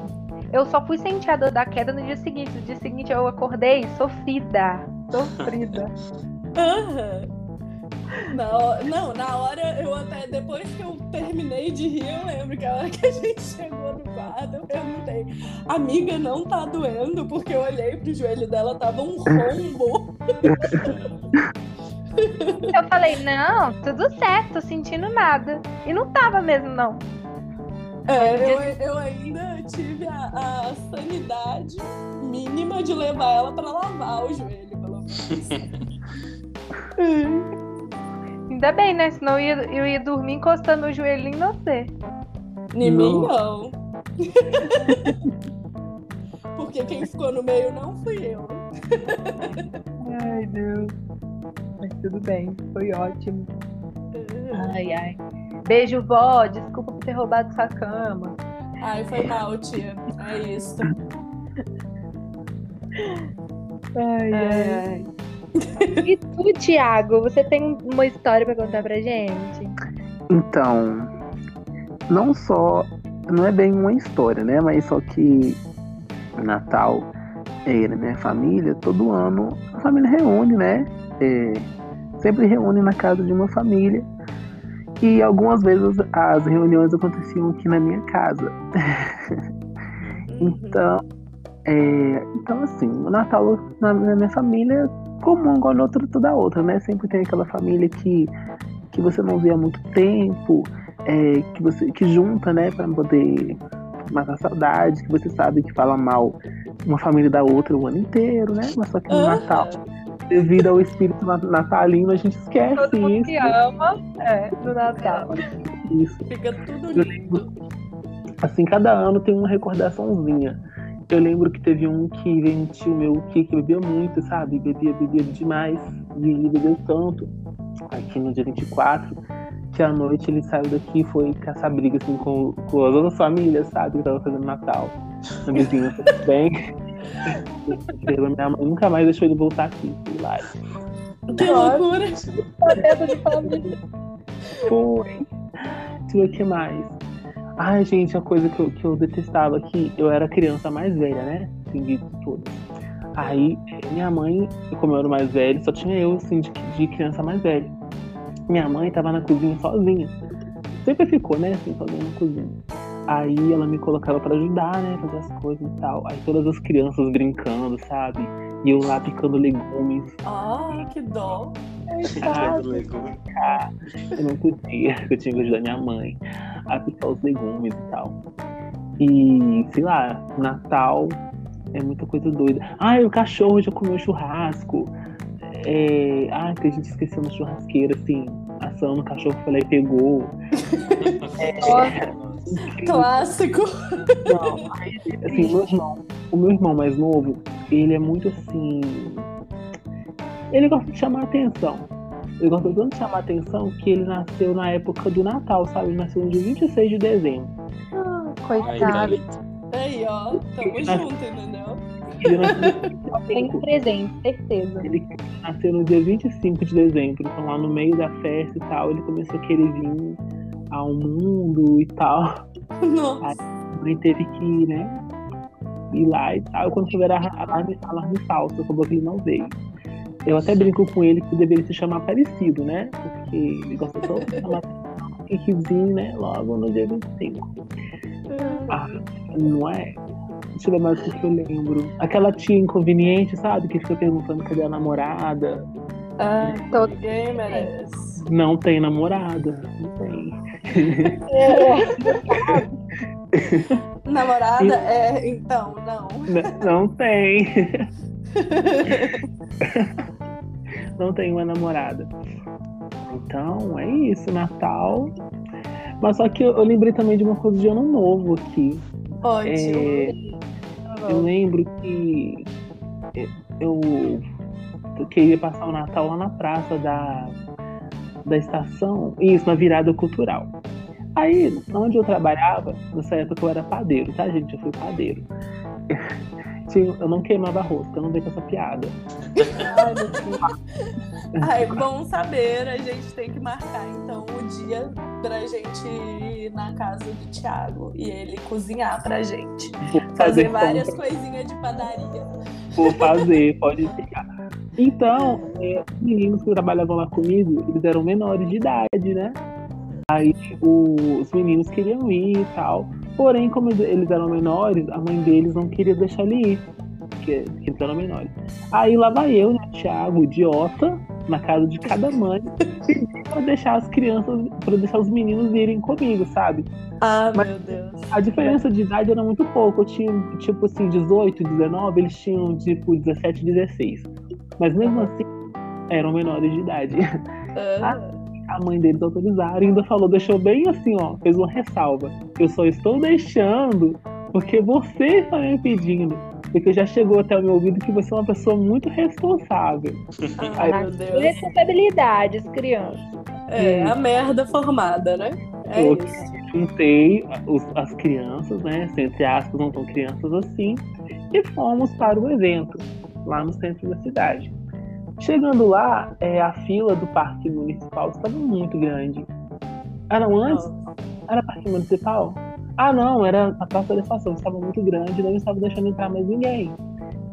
Eu só fui sentir a dor da queda no dia seguinte. No dia seguinte eu acordei sofrida. Sofrida. Aham. Na hora- não, na hora eu até, depois que eu terminei de rir, eu lembro que a hora que a gente chegou no quarto, eu perguntei, amiga, não tá doendo? Porque eu olhei pro joelho dela, tava um rombo. Eu falei, não, tudo certo, tô sentindo nada. E não tava mesmo, não. É, eu, eu ainda tive a, a sanidade mínima de levar ela pra lavar o joelho. Ainda bem, né? Senão eu ia, eu ia dormir encostando o joelhinho em você. Em mim, Não. não. Porque quem ficou no meio não fui eu. Ai, Deus. Mas tudo bem, foi ótimo. Ai, ai. Beijo, vó. Desculpa por ter roubado sua cama. Ai, foi mal, tia. É isso. Ai, É, E tu, Thiago, você tem uma história pra contar pra gente? Então, não só. Não é bem uma história, né? Mas só que Natal, é, na minha família, todo ano a família reúne, né? É, sempre reúne na casa de uma família. que algumas vezes as reuniões aconteciam aqui na minha casa. então, é, então assim, o Natal na, na minha família é comum igual no outro toda outra, né? Sempre tem aquela família que, que você não vê há muito tempo, é, que você que junta, né, para poder matar saudade, que você sabe que fala mal uma família da outra o ano inteiro, né? Mas só que no uhum. Natal devido ao espírito natalino, a gente esquece Todo mundo isso. que ama, é, Natal. Isso. Fica tudo lindo. assim, cada ano tem uma recordaçãozinha. Eu lembro que teve um que veio um tio meu que, que bebia muito, sabe? Bebia, bebia demais. E ele bebeu tanto, aqui no dia 24, que à noite ele saiu daqui e foi caçar briga assim, com, com as outras famílias, sabe? Que tava fazendo Natal. A vizinha bem. Minha mãe nunca mais deixou ele voltar aqui. Lá. Que loucura! Foi. Deixa eu ver o que mais. Ai, gente, a coisa que eu, que eu detestava aqui, eu era criança mais velha, né? Assim, de tudo. Aí, minha mãe, como eu era mais velho, só tinha eu, assim, de, de criança mais velha. Minha mãe tava na cozinha sozinha. Sempre ficou, né, assim, sozinha na cozinha. Aí ela me colocava para ajudar, né? Fazer as coisas e tal. Aí todas as crianças brincando, sabe? E eu lá picando legumes. Ah, que dó. Picando legumes. Eu não podia, eu tinha que ajudar minha mãe a picar os legumes e tal. E, sei lá, Natal é muita coisa doida. Ah, o cachorro já comeu churrasco. É... Ah, que a gente esqueceu na churrasqueira, assim, assando o cachorro foi lá e pegou. é... Clássico. Não, assim, meu irmão, o meu irmão mais novo, ele é muito assim. Ele gosta de chamar atenção. Ele gosta tanto de chamar atenção que ele nasceu na época do Natal, sabe? Ele nasceu no dia 26 de dezembro. Ah, coitado. Aí, ó, tamo ele junto, nasceu... entendeu? Tem presente, certeza. Ele nasceu no dia 25 de dezembro, então lá no meio da festa e tal, ele começou a querer vir ao mundo e tal. Nossa. Aí a mãe teve que, né, ir lá e tal. Quando souber alarme, alarme falso, acabou que ele não veio. Eu até brinco com ele que deveria se chamar parecido, né? Porque ele gosta de chamar que vir, né? Logo no dia 25. Ah, não é? Deixa eu ver mais o que eu lembro. Aquela tia inconveniente, sabe? Que fica perguntando cadê a namorada. Ah, todo merece. Não tem namorada. Não tem. Namorada? É, então, não. Não, tem. não tem uma namorada. Então, é isso, Natal. Mas só que eu, eu lembrei também de uma coisa de ano novo aqui. Ótimo. É, eu lembro que eu, eu queria passar o Natal lá na praça da, da estação, isso, na virada cultural. Aí, onde eu trabalhava, nessa época eu era padeiro, tá, gente? Eu fui padeiro. Eu não queimava rosca, eu não dei com essa piada. Deus. Ai, bom saber, a gente tem que marcar então o dia pra gente ir na casa do Thiago e ele cozinhar pra gente. Fazer, fazer várias coisinhas de padaria. Vou fazer, pode ficar. Então, é, os meninos que trabalhavam lá comigo, eles eram menores de idade, né? Aí os meninos queriam ir e tal. Porém, como eles eram menores, a mãe deles não queria deixar ele ir. Porque, porque eles eram menores. Aí lá vai eu, né, Thiago, idiota, na casa de cada mãe, pra deixar as crianças, para deixar os meninos irem comigo, sabe? Ah, Mas meu Deus. A diferença de idade era muito pouco. Eu tinha, tipo assim, 18, 19, eles tinham, tipo, 17, 16. Mas mesmo assim, eram menores de idade. Ah. A mãe deles autorizaram e ainda falou, deixou bem assim, ó, fez uma ressalva. Eu só estou deixando porque você está me pedindo. Porque já chegou até o meu ouvido que você é uma pessoa muito responsável. Ai, Aí, meu Deus. Responsabilidades, criança. É, a merda formada, né? É eu isso. juntei os, as crianças, né? Entre aspas, não tão crianças assim, e fomos para o evento lá no centro da cidade. Chegando lá, é, a fila do parque municipal estava muito grande. Era antes? Era parque municipal? Ah, não, era a praça da estação, estava muito grande, não estava deixando entrar mais ninguém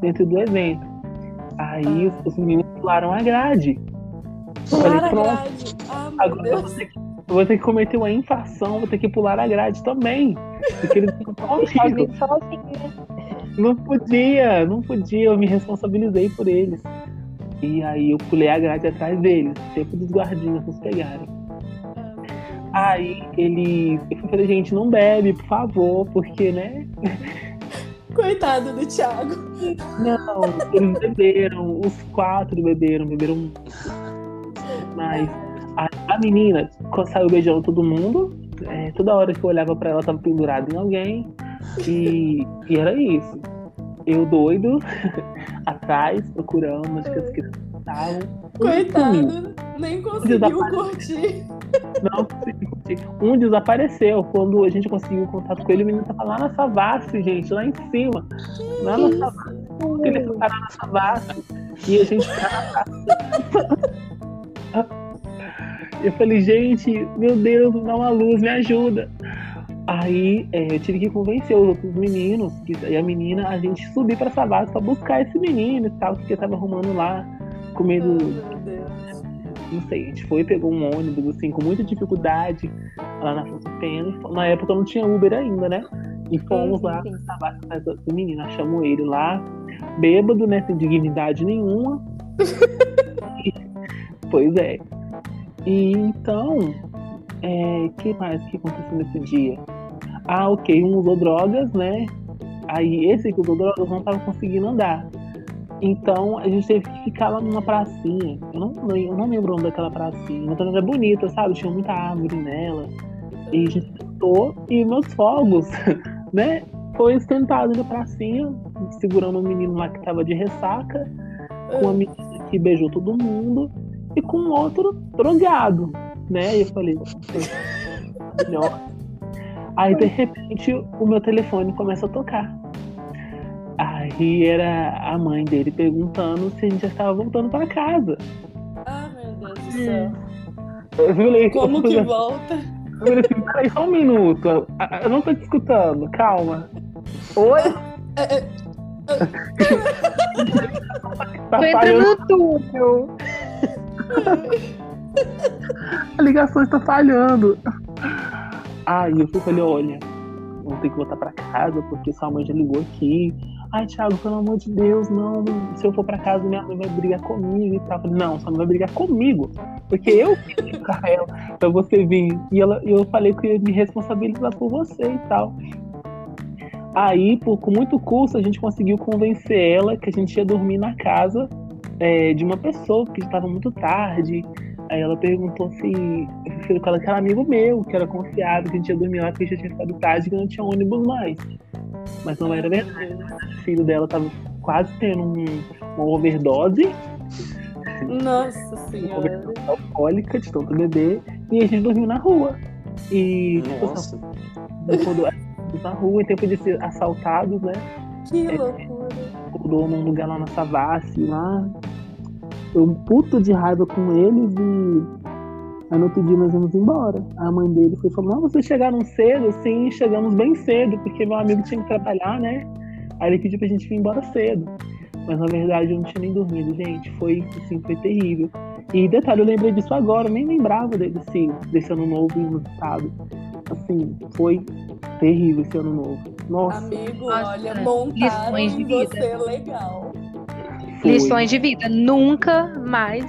dentro do evento. Aí ah. os, os meninos pularam a grade. Pularam a grade. Ah, meu agora Deus. Você, eu vou ter que cometer uma infração, vou ter que pular a grade também. Porque eles ficam Sozinho, sozinho, né? Não podia, não podia, eu me responsabilizei por eles. E aí eu pulei a grade atrás deles, tempo dos guardinhas nos pegarem. Aí eles. Eu falei, gente, não bebe, por favor, porque, né? Coitado do Thiago. Não, eles beberam, os quatro beberam, beberam. Mas a, a menina saiu beijando todo mundo. é, toda hora que eu olhava pra ela, tava pendurada em alguém. E, e era isso. Eu doido, atrás, procurando que as crianças estavam. Coitado. Nem conseguiu curtir. Não consegui curtir. Um desapareceu. Quando a gente conseguiu contato com ele, o menino tava lá na Savassi, gente, lá em cima. Lá na Savassi. Ele foi parar na Savassi. E a gente. Eu falei, gente, meu Deus, dá uma luz, me ajuda. Aí é, eu tive que convencer os outros meninos que, e a menina, a gente subir pra Savassi pra buscar esse menino e tal, que eu tava arrumando lá, com medo Deus. não sei, a gente foi, pegou um ônibus, assim, com muita dificuldade, lá na Afonso Pena. Na época não tinha Uber ainda, né? E fomos Uhum, lá sim. na base casa do menino, achamos ele lá, bêbado, né? Sem dignidade nenhuma. Pois é. E então, é, que mais que aconteceu nesse dia? Ah, ok, um usou drogas, né? Aí esse que usou drogas não tava conseguindo andar. Então a gente teve que ficar lá numa pracinha. Eu não, eu não lembro o nome daquela pracinha, mas era bonita, sabe? Tinha muita árvore nela. E a gente tentou, e meus fogos, né? Foi sentado na pracinha, segurando um menino lá que tava de ressaca, com uma menina que beijou todo mundo, e com outro drogado, né? E eu falei, melhor. Aí de repente o meu telefone começa a tocar. Aí era a mãe dele perguntando se a gente já estava voltando para casa. Ah, meu Deus do céu. Eu falei, Como que volta? eu falei assim, peraí, só um minuto. Eu, não tô te escutando, calma. Oi? É, é, Tá entra falhando, no túnel. a ligação está falhando. Aí eu fui, falei, olha, vamos ter que voltar pra casa, porque sua mãe já ligou aqui. Ai, Thiago, pelo amor de Deus, não. Se eu for pra casa, minha mãe vai brigar comigo e tal. Não, sua mãe vai brigar comigo. Porque eu quis buscar ela pra você vir. E ela, e eu falei que eu ia me responsabilizar por você e tal. Aí, por, com muito custo, a gente conseguiu convencer ela que a gente ia dormir na casa é, de uma pessoa, porque estava muito tarde. Aí ela perguntou se. Eu falei com ela que era amigo meu, que era confiável, que a gente ia dormir lá porque já tinha ficado tarde e que não tinha ônibus mais. Mas não era verdade. O filho dela tava quase tendo um- uma overdose, Nossa uma senhora. overdose alcoólica de tanto beber, e a gente dormiu na rua. E Nossa. quando na rua, em tempo de ser assaltados, né? Que loucura. acordou num lugar lá na Savassi, lá. Eu um puto de raiva com eles e aí no outro dia nós íamos embora. A mãe dele foi e falou, não, vocês chegaram cedo? Sim, chegamos bem cedo, porque meu amigo tinha que trabalhar, né? Aí ele pediu pra gente vir embora cedo. Mas na verdade eu não tinha nem dormido, gente. Foi assim, foi terrível. E detalhe, eu lembrei disso agora, eu nem lembrava de- desse, desse ano novo inusitado. Assim, foi terrível esse ano novo. Nossa, Amigo, Nossa, olha, montaram lições de vida. você legal. Foi. Lições de vida. Nunca mais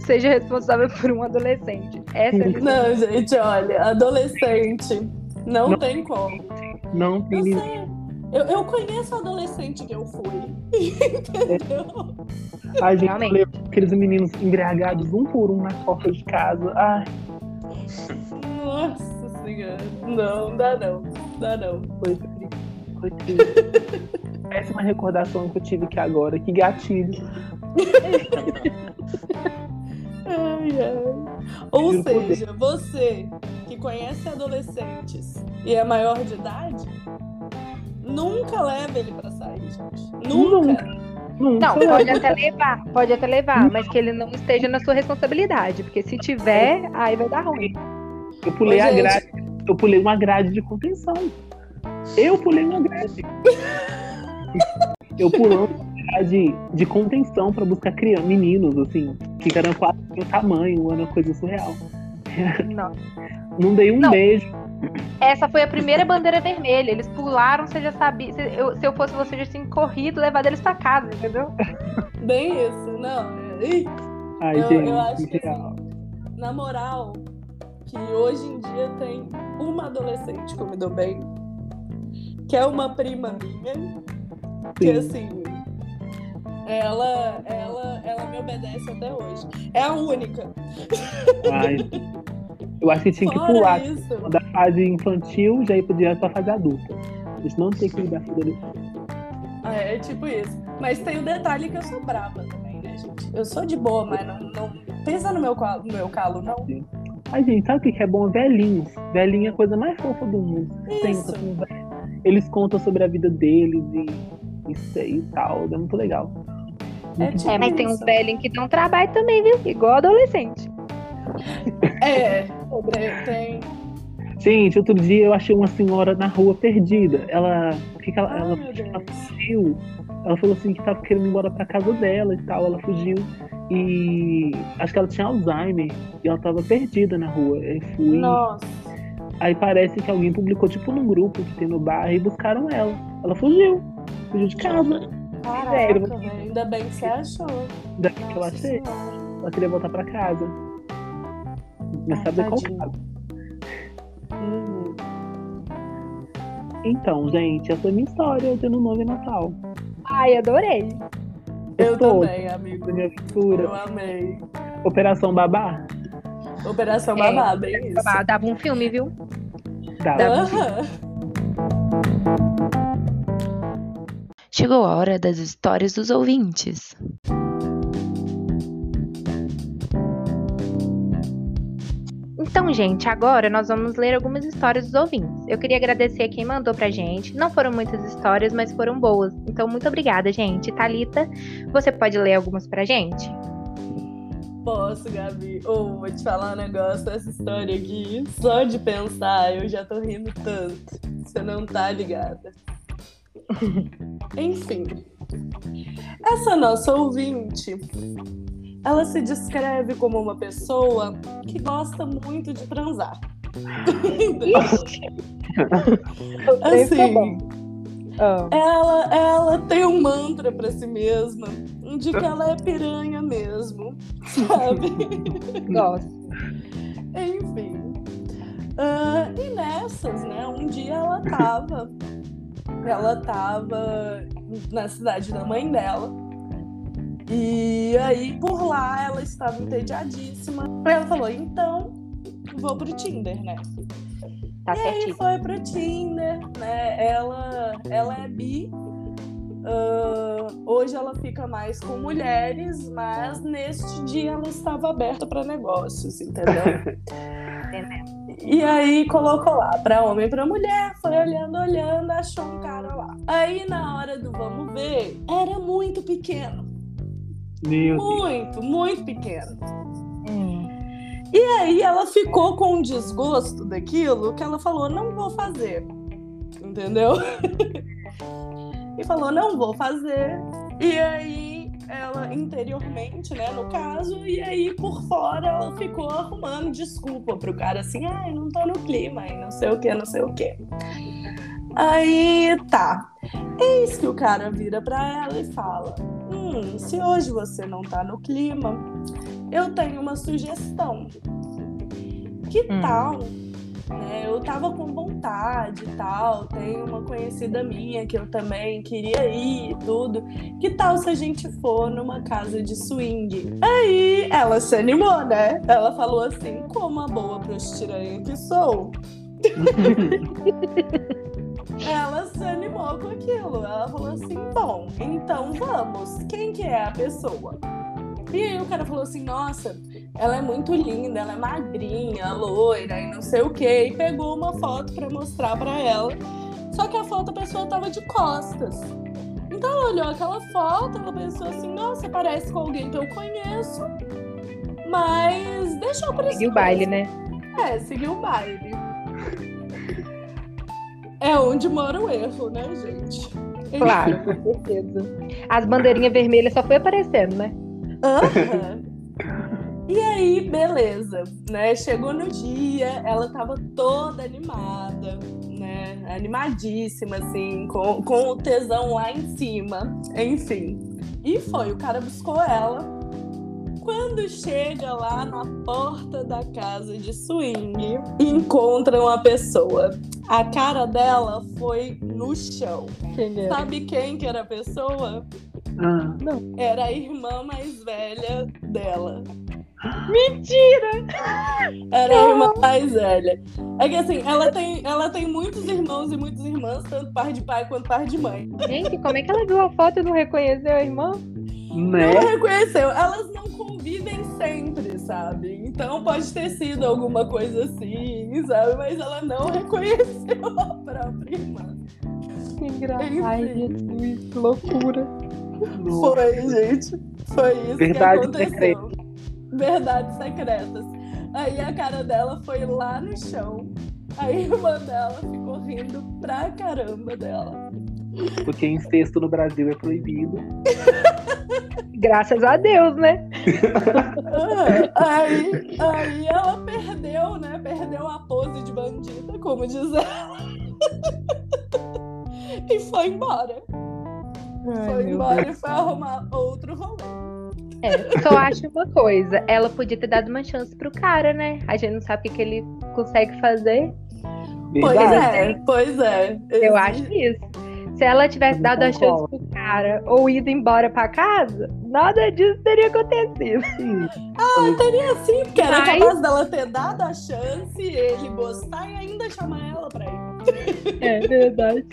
seja responsável por um adolescente. Essa é a lição. Não, gente, olha, adolescente. Não, Não. tem como. Não tem Eu sei. Eu, eu conheço o adolescente que eu fui. Entendeu? A gente Realmente. levou aqueles meninos embriagados um por um na porta de casa. Ai, Nossa senhora. Não, dá não. Dá não. foi triste. Foi triste. Péssima recordação que eu tive aqui agora. Que gatilho. Ai, ai. Ou Juro seja, você que conhece adolescentes e é maior de idade, nunca leve ele pra sair, gente. Nunca. Nunca. Não, pode até levar, pode até levar, mas que ele não esteja na sua responsabilidade, porque se tiver, aí vai dar ruim. Eu pulei Ô, a gente. grade. Eu pulei uma grade de contenção. Eu pulei uma grade. Eu pulando grade de contenção pra buscar crianças, meninos, assim, que eram quase do meu tamanho, era uma coisa surreal. Não. Não dei um Não. beijo. Essa foi a primeira bandeira vermelha. Eles pularam, você já sabia. Se eu, se eu fosse você, já tinha corrido, levado eles pra casa, entendeu? Bem isso, não. Ai, eu, gente, eu acho que assim, na moral, que hoje em dia tem uma adolescente que eu me dou bem, que é uma prima minha, que Sim. assim, ela, ela, ela me obedece até hoje. É a única. Ai, eu acho que tinha que Fora pular isso, da fase infantil já ir pro direto pra fase adulta. A gente não tem que ir da fase é, é tipo isso. Mas tem o detalhe que eu sou brava também, né, gente? Eu sou de boa, mas não, não pensa no meu, calo- no meu calo, não. Ai, gente, sabe o que é bom? Velhinhos. Velhinho é a coisa mais fofa do mundo. Isso. com velho. Eles contam sobre a vida deles e isso aí e tal. É muito legal. É Muito tipo É, mas tem uns isso. velhinhos que dão trabalho também, viu? Igual adolescente. É, tem. Gente, outro dia eu achei uma senhora na rua perdida. Ela. O que que ela, Ai, ela, ela fugiu. Ela falou assim que tava querendo ir embora pra casa dela e tal. Ela fugiu. E acho que ela tinha Alzheimer. E ela tava perdida na rua. Eu fui. Nossa. Aí parece que alguém publicou, tipo, num grupo que tem no bairro e buscaram ela. Ela fugiu. Fugiu de casa. Caraca, velho. Ainda bem que você achou. Daí que eu achei. Senhora. Ela queria voltar pra casa. Mas Ai, sabe qual casa? Uhum. Então, gente, essa é a minha história de ano novo e Natal. Ai, adorei. Eu Gostou também, amigo. Da minha Eu aventura. amei. Operação Babá? Operação É, Babá, bem isso. Ah, Dava um filme, viu? Dava. Aham. Chegou a hora das histórias dos ouvintes. Então, gente, agora nós vamos ler algumas histórias dos ouvintes. Eu queria agradecer a quem mandou pra gente. Não foram muitas histórias, mas foram boas. Então, muito obrigada, gente. Thalita, você pode ler algumas pra gente? Posso, Gabi? Ou vou te falar um negócio dessa história aqui. Só de pensar, eu já tô rindo tanto. Você não tá ligada. Enfim. Essa nossa ouvinte, ela se descreve como uma pessoa que gosta muito de transar. Entendeu? assim, Ah, ela, ela tem um mantra pra si mesma de que ela é piranha mesmo, sabe? gosto. Enfim. Ah, e nessas, né? Um dia ela tava. Ela tava na cidade da mãe dela. E aí, por lá, ela estava entediadíssima. Ela falou: então, vou pro Tinder, né? Tá E aí foi pro Tinder, né? Ela, ela é bi. Ah, hoje ela fica mais com mulheres, mas neste dia ela estava aberta para negócios, entendeu? E aí colocou lá pra homem e pra mulher, foi olhando, olhando, achou um cara lá. Aí na hora do vamos ver, era muito pequeno. Meu Deus. Muito, muito pequeno. Hum. E aí ela ficou com um desgosto daquilo que ela falou, não vou fazer. Entendeu? e falou, não vou fazer. E aí ela interiormente, né, no caso, e aí por fora ela ficou arrumando desculpa pro cara assim, ai, não tô no clima, e não sei o que, não sei o que. Aí tá. Eis que o cara vira pra ela e fala: Hum, se hoje você não tá no clima, eu tenho uma sugestão. Que Hum. tal? Né, eu tava com vontade e tal. Tem uma conhecida minha que eu também queria ir e tudo. Que tal se a gente for numa casa de swing? Aí ela se animou, né? Ela falou assim: como a boa prostiranha que sou. Ela se animou com aquilo. Ela falou assim: bom, então vamos. Quem que é a pessoa? E aí o cara falou assim: nossa, ela é muito linda, ela é magrinha, loira e não sei o quê. E pegou uma foto pra mostrar pra ela. Só que a foto a pessoa tava de costas. Então ela olhou aquela foto, ela pensou assim: nossa, parece com alguém que eu conheço. Mas deixa eu isso Seguiu o baile, né? é, seguiu o baile. É onde mora o erro, né, gente? Claro, com certeza. As bandeirinhas vermelhas só foi aparecendo, né? Aham. E aí, beleza, né? Chegou no dia, ela tava toda animada, né? Animadíssima, assim, com, com o tesão lá em cima. Enfim. E foi, o cara buscou ela. Quando chega lá na porta da casa de swing, encontra uma pessoa. A cara dela foi no chão. É? Sabe quem que era a pessoa? Ah, Era a irmã mais velha dela. Mentira! Era a irmã mais velha. É que assim, ela tem, ela tem muitos irmãos e muitas irmãs, tanto par de pai quanto par de mãe. Gente, como é que ela viu a foto e não reconheceu a irmã? né? Não reconheceu. Elas não convivem sempre, sabe? Então pode ter sido alguma coisa assim, sabe? Mas ela não reconheceu a própria irmã. Que engraçado. Ai, Jesus, que loucura. Foi, gente. Foi isso Verdade que aconteceu. Verdades secretas. Aí a cara dela foi lá no chão. A irmã dela ficou rindo pra caramba dela. Porque incesto no Brasil é proibido. Graças a Deus, né? Aí, aí ela perdeu, né? Perdeu a pose de bandida, como diz ela. e foi embora. foi embora e foi arrumar outro rolê. É, só acho uma coisa. Ela podia ter dado uma chance pro cara, né? A gente não sabe o que, que ele consegue fazer. Pois Verdade. é, pois é. Eu acho isso. Se ela tivesse dado a chance pro cara ou ido embora pra casa, nada disso teria acontecido. Ah, teria sim, porque era Mas- capaz dela ter dado a chance, ele gostar e ainda chamar ela pra ir. É verdade.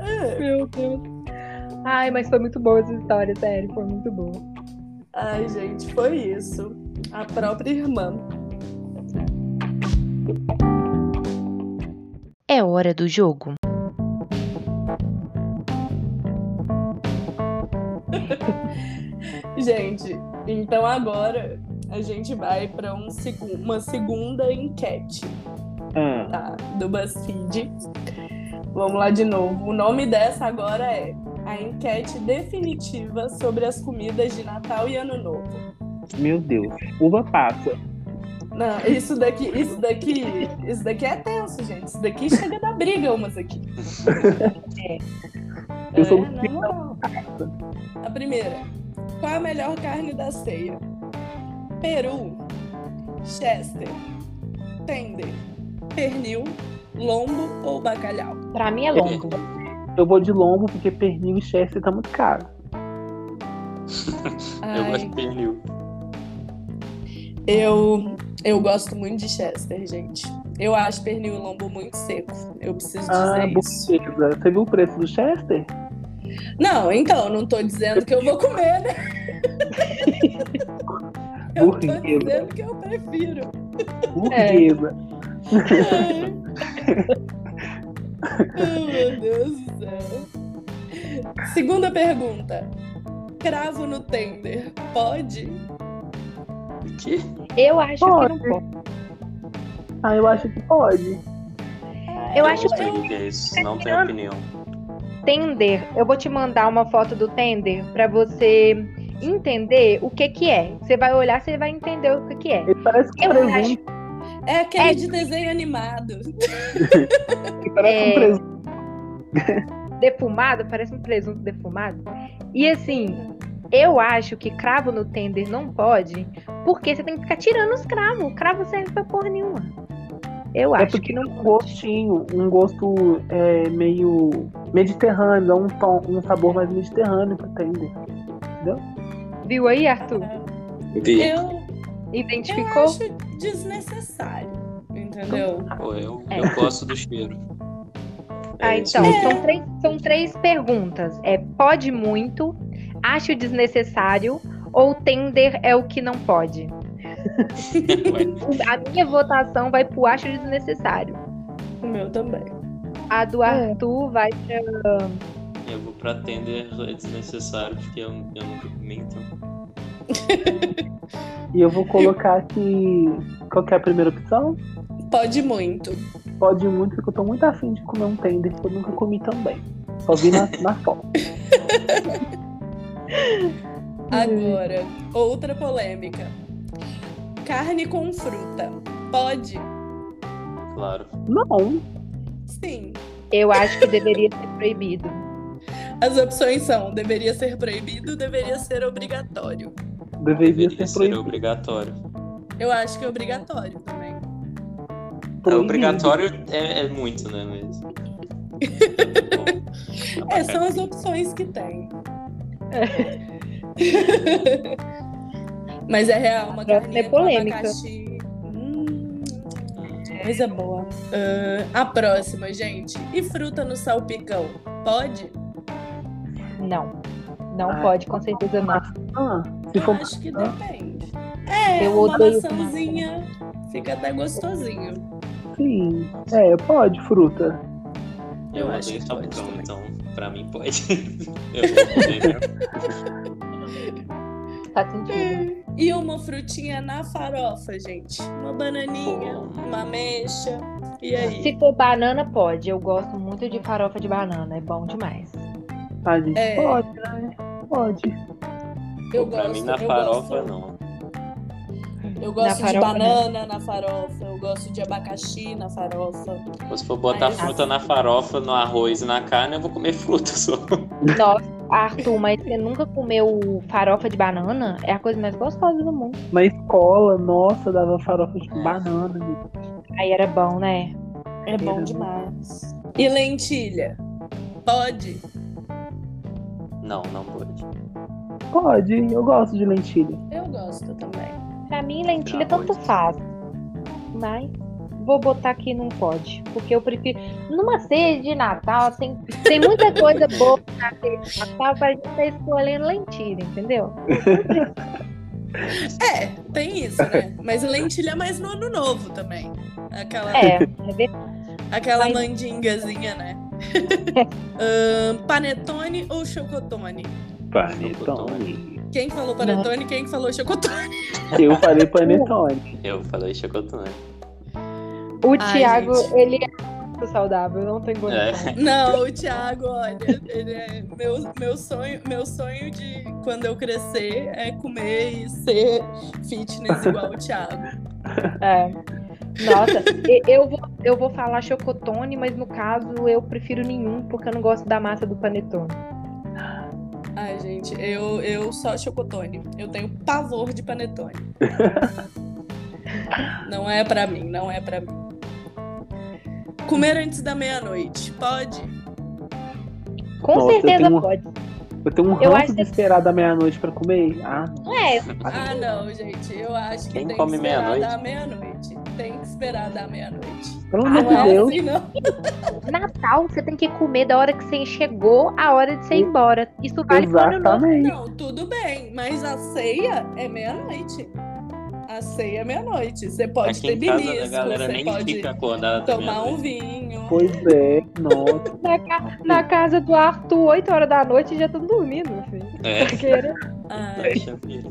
É. Meu Deus. Ai, mas foi muito boa essa história, sério. Foi muito boa. Ai, gente, foi isso. A própria irmã. É hora do jogo. Gente, então agora a gente vai para um segu- uma segunda enquete, Ah, tá? Do BuzzFeed. Vamos lá de novo. O nome dessa agora é a enquete definitiva sobre as comidas de Natal e Ano Novo. meu Deus. Uva passa. Não, isso daqui, isso daqui, isso daqui é tenso, gente. Isso daqui chega da briga umas aqui. Eu sou É, na moral. A primeira. Qual a melhor carne da ceia? Peru, Chester, tender, pernil, lombo ou bacalhau? Pra mim é longo. Eu vou de lombo porque pernil e chester tá muito caro. Eu gosto de pernil. eu, eu gosto muito de Chester, gente. Eu acho pernil e lombo muito seco. Eu preciso dizer Ah, isso. burguesa. Você viu o preço do chester? Não, então, não tô dizendo que eu vou comer, né? Eu tô dizendo que eu prefiro. Burguesa. Meu Deus do céu. Segunda pergunta. Cravo no tender, pode? O quê? Eu acho Pode. que não pode. Ah, eu acho que pode. Eu acho não sei que o que é isso. Não tenho opinião. Tender, eu vou te mandar uma foto do Tender pra você entender o que que é. Você vai olhar, você vai entender o que que é. Ele parece um Eu presunto. É aquele É. de desenho animado. Ele parece É. um presunto. Defumado, parece um presunto defumado. E assim, eu acho que cravo no Tender não pode, porque você tem que ficar tirando os cravos. O cravo serve pra porra nenhuma. Eu É acho porque que não tem um gostinho, um gosto é, meio mediterrâneo, um tom, um sabor mais mediterrâneo pro tender. viu aí, Arthur? Vi. Eu, eu Identificou? acho desnecessário. Entendeu? Pô, eu, É. eu gosto do cheiro. Ah, É então, mesmo. são três, são três perguntas. É pode muito, acho desnecessário ou tender é o que não pode? A minha votação vai pro acho desnecessário. O meu também. A do Arthur vai pra. Eu vou pra tender é desnecessário, porque eu, eu nunca comi, então. E eu vou colocar aqui. Qual que é a primeira opção? Pode muito. Pode muito, porque eu tô muito afim de comer um tender que eu nunca comi também. Só vi na, na foto. Agora, outra polêmica. carne com fruta. Pode? Claro. Não. Sim. Eu acho que deveria ser proibido. As opções são: deveria ser proibido, deveria ser obrigatório. Deveria, ser ser proibido. obrigatório. Eu acho que é obrigatório também. É obrigatório é, é muito, né? Mas... É, são as opções que tem. Mas é real, uma carninha é polêmica. abacaxi. Hum, coisa boa. Ah, a próxima, gente. E fruta no salpicão? Pode? Não. Não Ah. pode, com certeza não. Ah, Eu acho que depende. É, Eu uma odeio maçãzinha fica até gostosinho. sim. É, pode, fruta. Eu, Eu acho odeio salpicão, também. então pra mim pode. Eu vou poder. Faz sentido. E uma frutinha na farofa, gente. Uma bananinha, Pô. uma ameixa. E aí? Se for banana, pode. Eu gosto muito de farofa de banana. É bom demais. A gente É. pode, né? Pode. Eu pra gosto, mim na farofa gosto, não. Eu gosto de farofa, banana na farofa, eu gosto de abacaxi na farofa. Se for botar Mas- fruta na farofa, no arroz e na carne, eu vou comer fruta só. Nossa, Arthur, mas você nunca comeu farofa de banana? É a coisa mais gostosa do mundo. Na escola, nossa, dava farofa de banana. gente. Aí era bom, né? É bom Era demais. E lentilha? Pode? Não, não pode. Pode, eu gosto de lentilha. Eu gosto também. Pra mim, lentilha Arroz. tanto faz. Mas vou botar que não pode. Porque eu prefiro. Numa ceia de Natal, tem, tem muita coisa boa na ceia de Natal pra gente estar escolhendo lentilha, entendeu? É, tem isso, né? Mas lentilha é mais no ano novo também. Aquela, É, é verdade. aquela mas- mandingazinha, né? Panetone ou chocotone? Panetone. Quem falou panetone quem falou chocotone? Eu falei panetone. Eu falei chocotone. O Ai, Thiago, gente. ele é muito saudável, não tem condição. É. Não, o Thiago, olha, ele é meu, meu sonho, meu sonho de quando eu crescer é comer e ser fitness igual o Thiago. É. Nossa, eu vou, eu vou falar chocotone, mas no caso eu prefiro nenhum, porque eu não gosto da massa do panetone. Ai, gente, eu, eu só chocotone. Eu tenho pavor de panetone. não é pra mim, não é pra mim. Comer antes da meia-noite, pode? Com Nossa, certeza tenho- pode. Eu tenho um Eu ranço de que- esperar da meia-noite pra comer. Ah, Não é, Ah, não, gente. Eu acho que Quem tem come que esperar meia-noite? da meia-noite. Tem que esperar da meia-noite. pelo amor Não de é Deus. assim, não. Natal você tem que comer da hora que você chegou a hora de você ir embora. Isso vale pro ano novo. Não, tudo bem, mas a ceia é meia-noite. A ceia é meia-noite. Você pode Aqui ter casa belisco, galera você nem pode fica acordada até tomar um vinho. Pois é, nossa. Na, ca- na casa do Arthur, 8 horas da noite, já estão dormindo, meu filho. É, Porque? Ai, vir.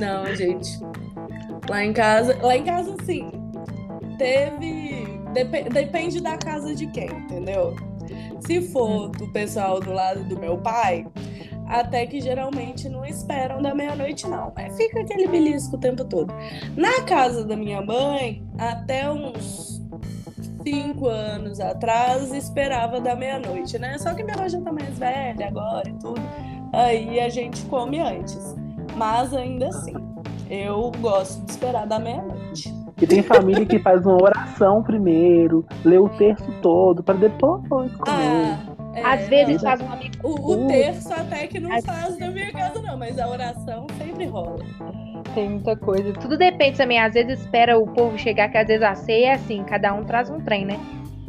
não, gente. Lá em casa, lá em casa, sim. Teve. depe- depende da casa de quem, entendeu? Se for do pessoal do lado do meu pai, até que geralmente não esperam da meia-noite, não. Mas fica aquele belisco o tempo todo. Na casa da minha mãe, até uns cinco anos atrás, esperava da meia-noite, né? Só que minha avó já tá mais velha agora e tudo. Aí a gente come antes. Mas ainda assim, eu gosto de esperar da meia-noite. E tem família que faz uma oração primeiro, lê o terço todo, pra depois comer. Ah, é, Às vezes não. faz um amigo. O, o terço até que não Às- faz na minha casa, não, mas a oração sempre rola. Tem muita coisa. Tudo depende também. Às vezes espera o povo chegar, que às vezes a ceia é assim, cada um traz um trem, né?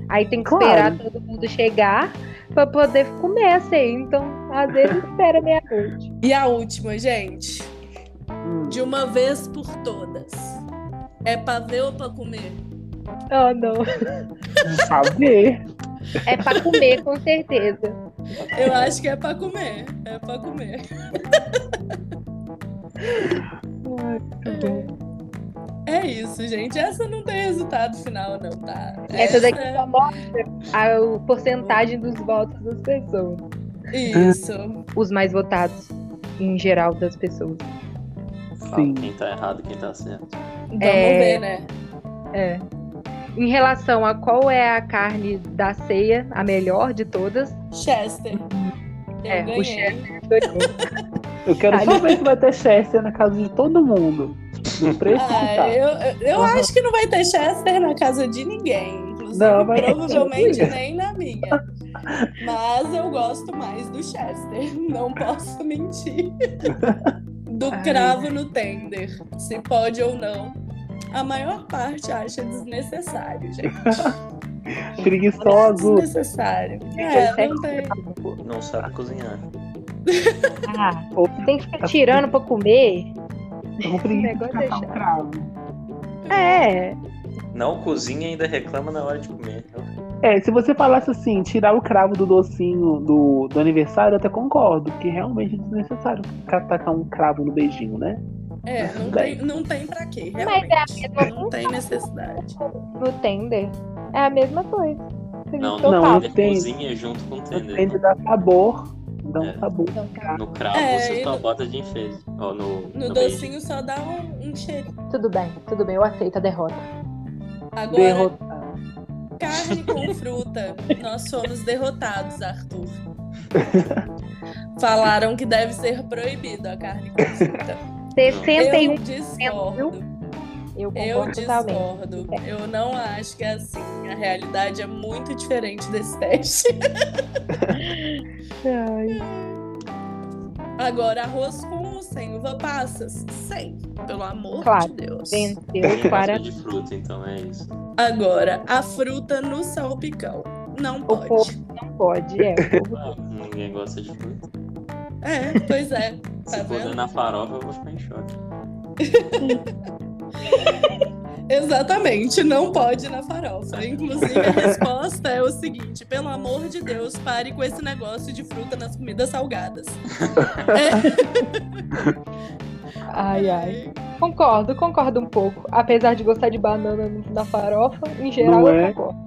Aí tem que Claro. esperar todo mundo chegar pra poder comer a ceia. Então, às vezes espera meia-noite. E a última, gente, Hum, de uma vez por todas. É pra ver ou pra comer? Oh, não. pra ver. É pra comer, com certeza. Eu acho que é pra comer. É pra comer. É isso, gente. Essa não tem resultado final, não, tá? Essa daqui só mostra a porcentagem dos votos das pessoas. Isso. Os mais votados, em geral, das pessoas. fala Sim. quem tá errado e quem tá certo. Vamos É. ver, né? É. Em relação a qual é a carne da ceia, a melhor de todas, Chester. Eu É, o ganhei. Chester. Eu quero só Ali- ver se vai ter Chester na casa de todo mundo. Preço que Ah, tá. eu, eu- Aham. acho que não vai ter Chester na casa de ninguém. Inclusive, Não, vai ter provavelmente nem na minha. Mas eu gosto mais do Chester. Não posso mentir. Do cravo no tender. Se pode ou não. A maior parte acha desnecessário, gente. Preguiçoso. Desnecessário. É, não tem. Não sabe cozinhar. Ah, você tem que ficar tirando pra comer. Eu vou negócio é chato. cravo. É. Não cozinha e ainda reclama na hora de comer. É, se você falasse assim, tirar o cravo do docinho do, do aniversário, eu até concordo, porque realmente é desnecessário tacar um cravo no beijinho, né? É, não tem, não tem pra quê, Mas é a realmente. mesma Não tem necessidade. No tender. É a mesma coisa. Não, Não, tender tem- cozinha junto com o tender. Depende da sabor, dá um É. sabor. No cravo É, você só no- bota de enfeite. No, No, no docinho só dá um, um cheirinho. Tudo bem, tudo bem, eu aceito a derrota. Agora, Derrotar. carne com fruta. Nós fomos derrotados, Arthur. Falaram que deve ser proibido a carne com fruta. 61 Eu discordo. eu Eu concordo totalmente. discordo. Eu não acho que é assim. A realidade é muito diferente desse teste. Ai. Agora, arroz com ou sem uva passas? Sem. Pelo amor Claro. de Deus. Venceu para de fruta, então é isso. Agora, a fruta no salpicão. Não o pode. povo não pode. É, Ah, ninguém gosta de fruta. É, pois é. Se Tá for vendo? na farofa, eu vou ficar em choque. Exatamente, não pode na farofa. Inclusive, a resposta é o seguinte: pelo amor de Deus, pare com esse negócio de fruta nas comidas salgadas. Ai, ai. Concordo, concordo um pouco. Apesar de gostar de banana na farofa, em geral Não eu é? concordo.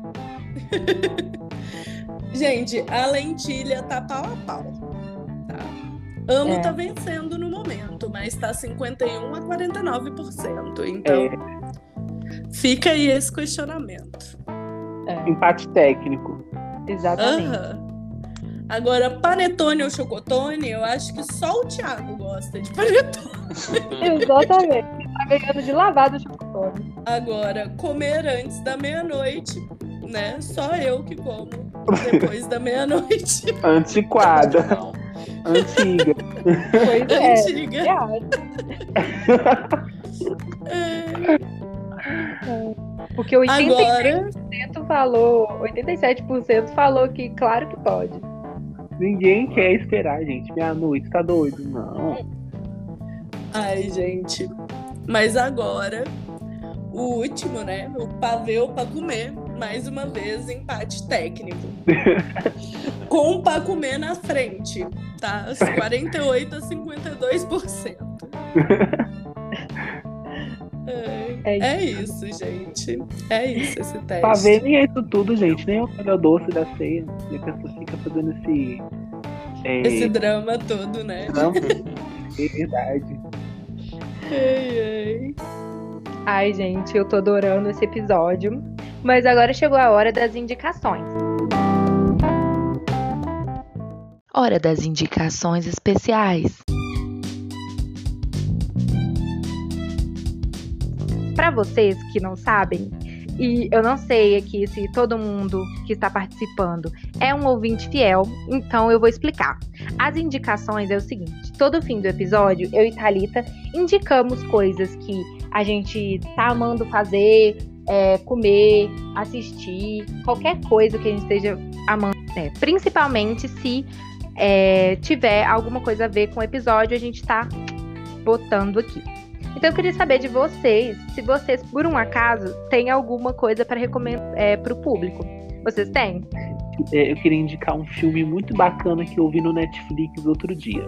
Gente, a lentilha tá pau a pau. Amo É. tá vencendo no momento, mas tá 51 a 49%. Então, É, fica aí esse questionamento. É, empate técnico. exatamente. Agora, panetone ou chocotone, eu acho que só o Thiago gosta de panetone. Exatamente. Tá ganhando de lavado o chocolate. Agora, comer antes da meia-noite, né? Só eu que como depois da meia-noite. Antiquada, Não. Antiga. Pois é. Antiga. é. É. Porque o 87% Agora, falou, 87% falou que claro que pode. Ninguém quer esperar, gente. Meia-noite, tá doido? Não. ai, gente. Mas agora, o último, né? O pavê pra comer. Mais uma vez, empate técnico. Com pra comer na frente, tá? 48 a 52%. É, É é isso, gente. É isso esse teste. Pra ver nem é isso tudo, gente. Nem é o melhor doce da ceia. E a pessoa fica fazendo esse. É, Esse drama todo, né? Não, é verdade. Ai, ai. Ai, gente, eu tô adorando esse episódio. Mas agora chegou a hora das indicações. Hora das indicações especiais. Para vocês que não sabem, e eu não sei aqui se todo mundo que está participando é um ouvinte fiel, então eu vou explicar. As indicações é o seguinte: todo fim do episódio, eu e Thalita indicamos coisas que a gente tá amando fazer, é, comer, assistir, qualquer coisa que a gente esteja amando, né? principalmente se é, tiver alguma coisa a ver com o episódio, a gente tá botando aqui. Então eu queria saber de vocês, se vocês, por um acaso, têm alguma coisa para recomendar é, para o público. Vocês têm? É, eu queria indicar um filme muito bacana que eu vi no Netflix outro dia.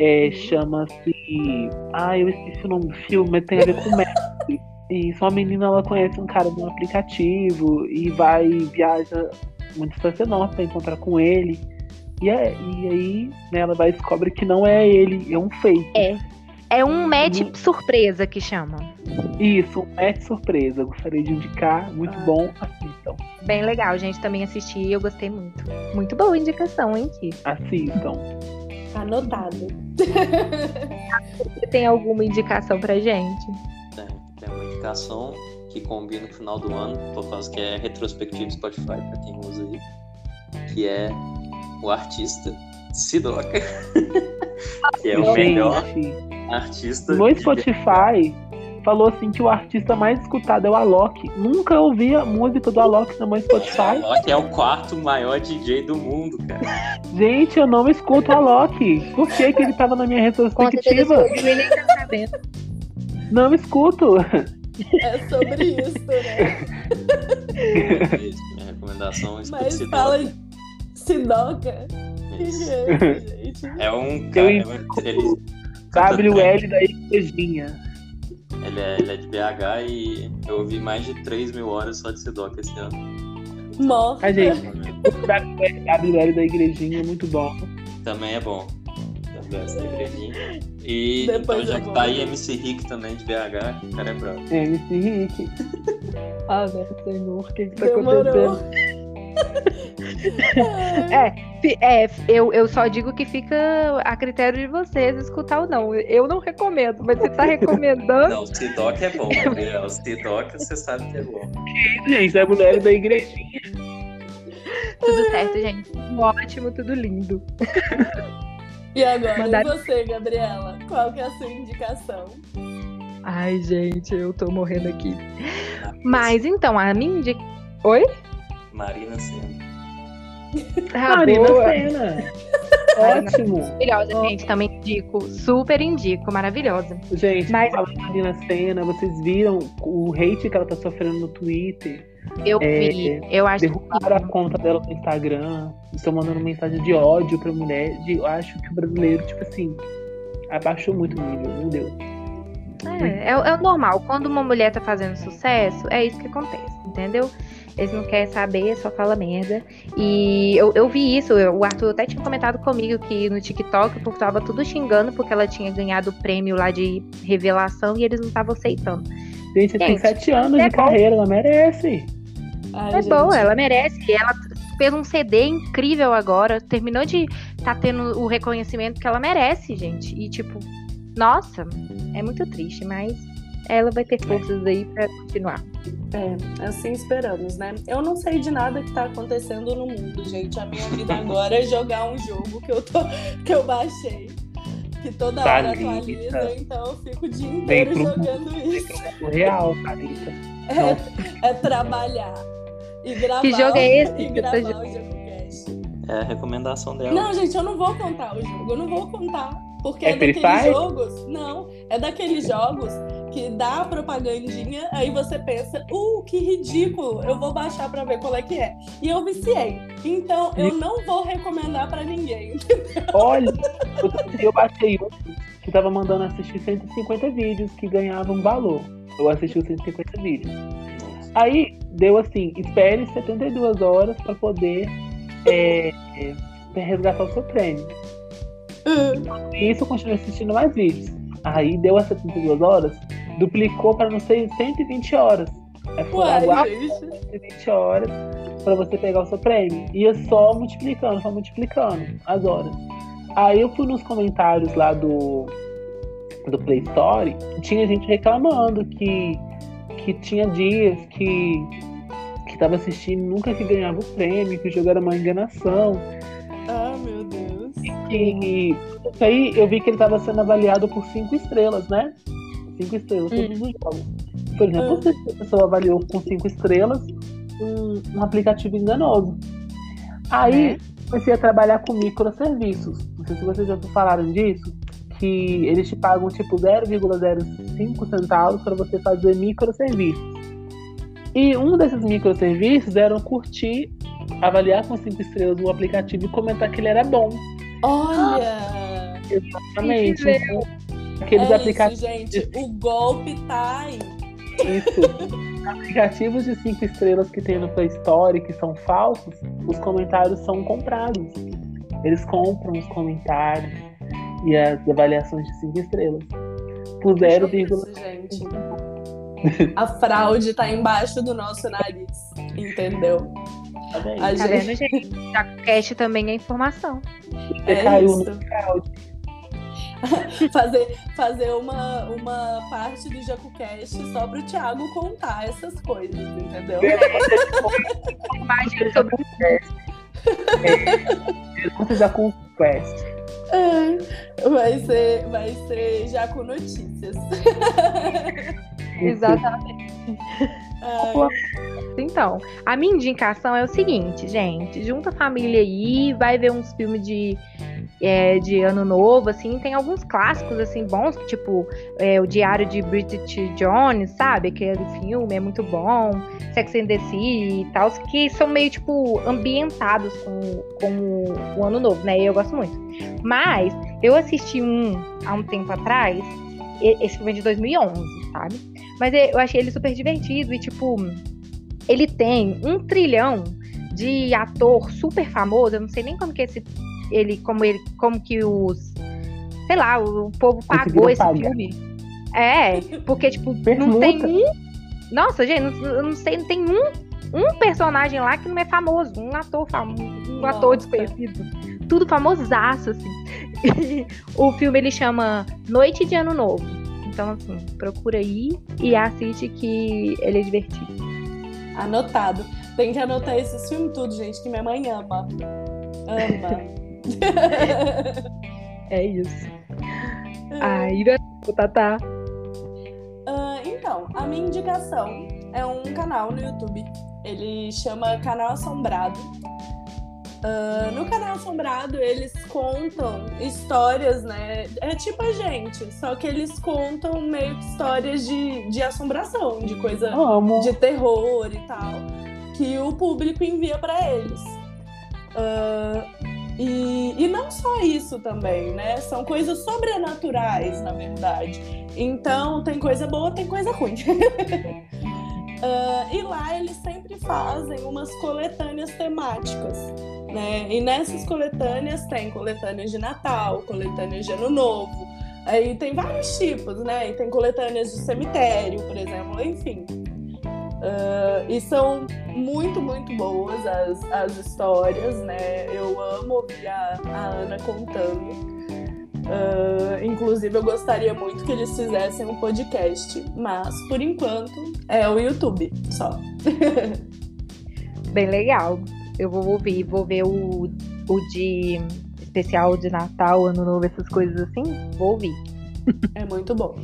É, Chama-se. Ah, eu esqueci o nome do filme, mas tem a ver com mestre. E só uma menina ela conhece um cara num aplicativo e vai viaja uma distância enorme pra encontrar com ele. E, é, e aí né, ela vai e descobre que não é ele, é um fake. É. É um match surpresa que chama. Isso, um match surpresa. Gostaria de indicar, muito Ah. bom, assistam. Bem legal, gente. Também assisti e eu gostei muito. Muito boa indicação, hein, Ti? Assistam. Anotado. Você tem alguma indicação pra gente? Indicação que combina no final do ano, por causa que é retrospectivo Spotify, pra quem usa aí, que é o artista Sidoca, que é o melhor artista. no de- Spotify falou assim que o artista mais escutado é o Alok. Nunca ouvi a música do Alok no meu Spotify. Que é o quarto maior DJ do mundo, cara. Gente, eu não escuto o Alok. Por que, que ele tava na minha retrospectiva? o. Não escuto. É sobre isso, né? É isso, minha recomendação escuta Mas Sidoca. fala Sidoca. Que Isso. é isso, gente? É um cara, Eu ele, WL da igrejinha. ele, é, ele é de BH e eu ouvi mais de 3 mil horas só de Sidoca esse ano. Morta. A gente, o WL da igrejinha é muito bom. Também é bom. E Depois então, já que tá aí. MC Rick também de BH, o cara é bravo. MC Rick. Ah, meu senhor, o que que tá Demorou. acontecendo? Fi- É, eu, eu só digo que fica a critério de vocês escutar ou não. Eu não recomendo, mas você tá recomendando. Não, o Sidoca é bom, Gabriel. O Sidoca você sabe que é bom. Gente, WL da igrejinha. Tudo certo, gente. Ótimo, tudo lindo. E agora, Mandar- e você, Gabriela? Qual que é a sua indicação? Ai, gente, eu tô morrendo aqui. Mas então, a minha indica... Oi? Marina Senna. Ah, Marina boa. Senna. Marina Ótimo. Maravilhosa, gente. Também indico. Super indico. Maravilhosa. Gente, Mas- falando da Marina Senna, vocês viram o hate que ela tá sofrendo no Twitter? Eu É, vi. Eu acho Derrubaram a conta dela no Instagram. Estão mandando mensagem de ódio pra mulher. De, eu acho que o brasileiro, tipo assim, abaixou muito o nível, meu Deus. É, é, é normal. Quando uma mulher tá fazendo sucesso, é isso que acontece, entendeu? Eles não querem saber, só fala merda. E eu, eu vi isso, eu- o Arthur até tinha comentado comigo que no TikTok o povo tava tudo xingando porque ela tinha ganhado o prêmio lá de revelação e eles não estavam aceitando. Gente, você tem Gente, sete anos é de bom. carreira, ela merece. Ai, É gente, boa, ela merece. Ela fez um CD incrível agora, terminou de tá tendo o reconhecimento que ela merece, gente. E tipo, nossa, é muito triste, mas ela vai ter forças aí pra continuar. É, assim esperamos, né? Eu não sei de nada que tá acontecendo no mundo, gente. A minha vida agora é jogar um jogo que eu, tô, que eu baixei. Que toda hora Thalita. atualiza, então eu fico o dia inteiro pro jogando isso. O real, Thalita. É, é trabalhar. E gravar, Que jogo é esse E você tá gravar o jogo. É a recomendação dela. Não, gente, eu não vou contar o jogo, eu não vou contar. Porque É é, daqueles Fire? jogos. Não, é daqueles jogos que dá a propagandinha, aí você pensa, uh, que ridículo, eu vou baixar pra ver qual é que é. E eu viciei. Então, eu não vou recomendar pra ninguém. Olha, eu baixei um que tava mandando assistir 150 vídeos que ganhavam valor. Eu assisti os 150 vídeos. Aí deu assim, espere 72 horas pra poder é, resgatar o seu prêmio. E isso eu continuei assistindo mais vídeos. Aí deu as 72 horas, duplicou para não sei 120 horas. Aí foi Uai, gente. 120 horas para você pegar o seu prêmio. Ia só multiplicando, só multiplicando as horas. Aí eu fui nos comentários lá do, do Play Store, tinha gente reclamando que, que tinha dias que que tava assistindo nunca que ganhava o prêmio, que o jogo era uma enganação. Ah, meu Deus. E isso aí eu vi que ele tava sendo avaliado por cinco estrelas, né? Cinco estrelas, todos os jogos. Por exemplo, Hum. se a pessoa avaliou com cinco estrelas um, um aplicativo enganoso. Aí Né? comecei a trabalhar com microserviços. Não sei se vocês já falaram disso. Que eles te pagam tipo 0,05 centavos para você fazer microserviços. E um desses microserviços era curtir, avaliar com cinco estrelas o aplicativo e comentar que ele era bom. Olha! Exatamente. Incrível. Aqueles é aplicativos. isso, gente. O golpe tá aí. Isso. Aplicativos de cinco estrelas que tem no Play Store que são falsos, os comentários são comprados. Eles compram os comentários e as avaliações de cinco estrelas. por Que 0, isso, gente. A fraude tá embaixo do nosso nariz, entendeu? A Tá gente- vendo, gente? JacoCast também é informação. Você é caiu isso. no fraude. fazer, fazer uma, uma parte do JacuCast só pro Thiago contar essas coisas, entendeu? Imagem sobre Você já com Quest. É, vai ser, vai ser já com notícias. Exatamente. Então, a minha indicação é o seguinte, gente. Junta a família aí, vai ver uns filmes de, é, de ano novo, assim. Tem alguns clássicos, assim, bons, tipo é, o Diário de Bridget Jones, sabe? Aquele filme é muito bom. Sex and the City e tal, que são meio, tipo, ambientados com, com o ano novo, né? E eu gosto muito. Mas, eu assisti um há um tempo atrás, esse filme é de 2011, sabe? Mas eu achei ele super divertido e, tipo, ele tem um trilhão de ator super famoso. Eu não sei nem como que esse. Ele, como ele, como que os. Sei lá, o povo pagou esse pagar. filme. É, porque, tipo, não tem um. Nossa, gente, não, eu não sei, não tem um, um personagem lá que não é famoso, um ator famoso, um Nossa. ator desconhecido. Tudo famosaço, assim. o filme ele chama Noite de Ano Novo. Então, assim, procura aí e assiste que ele é divertido. anotado. Tem que anotar esses filmes tudo, gente, que minha mãe ama. Ama. É isso. Aí, né, Tatá. Ah, então, a minha indicação é um canal no YouTube. Ele chama Canal Assombrado. Ah, no Canal Assombrado, eles contam histórias, né? É tipo a gente, só que eles contam meio que histórias de, de assombração, de coisa Amo. de terror e tal, que o público envia pra eles. Ah, e, e não só isso também, né? São coisas sobrenaturais, na verdade. Então, tem coisa boa, tem coisa ruim. Ah, e lá eles sempre fazem umas coletâneas temáticas, né? E nessas coletâneas tem coletâneas de Natal, coletâneas de Ano Novo. Aí tem vários tipos, né? E tem coletâneas de cemitério, por exemplo, enfim. Ah, e são muito, muito boas as, as histórias, né? Eu amo ouvir a, a Ana contando. Ah, inclusive, eu gostaria muito que eles fizessem um podcast, mas por enquanto é o YouTube só. Bem legal. Eu vou ouvir, vou ver o, o de especial de Natal, Ano Novo, essas coisas assim. Vou ouvir. É muito bom.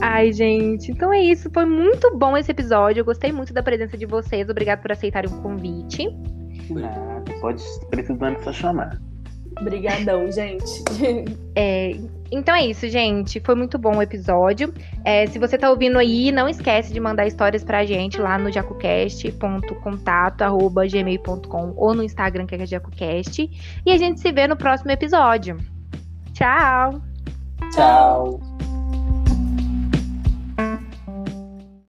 Ai, gente, então é isso. Foi muito bom esse episódio. Eu gostei muito da presença de vocês. Obrigada por aceitarem o convite. Nada, pode precisando só chamar. Obrigadão, gente. É, então é isso, gente. Foi muito bom o episódio. É, se você tá ouvindo aí, não esquece de mandar histórias pra gente lá no jacocast.contato.gmail.com ou no Instagram, que é jacocast. E a gente se vê no próximo episódio. Tchau! Tchau.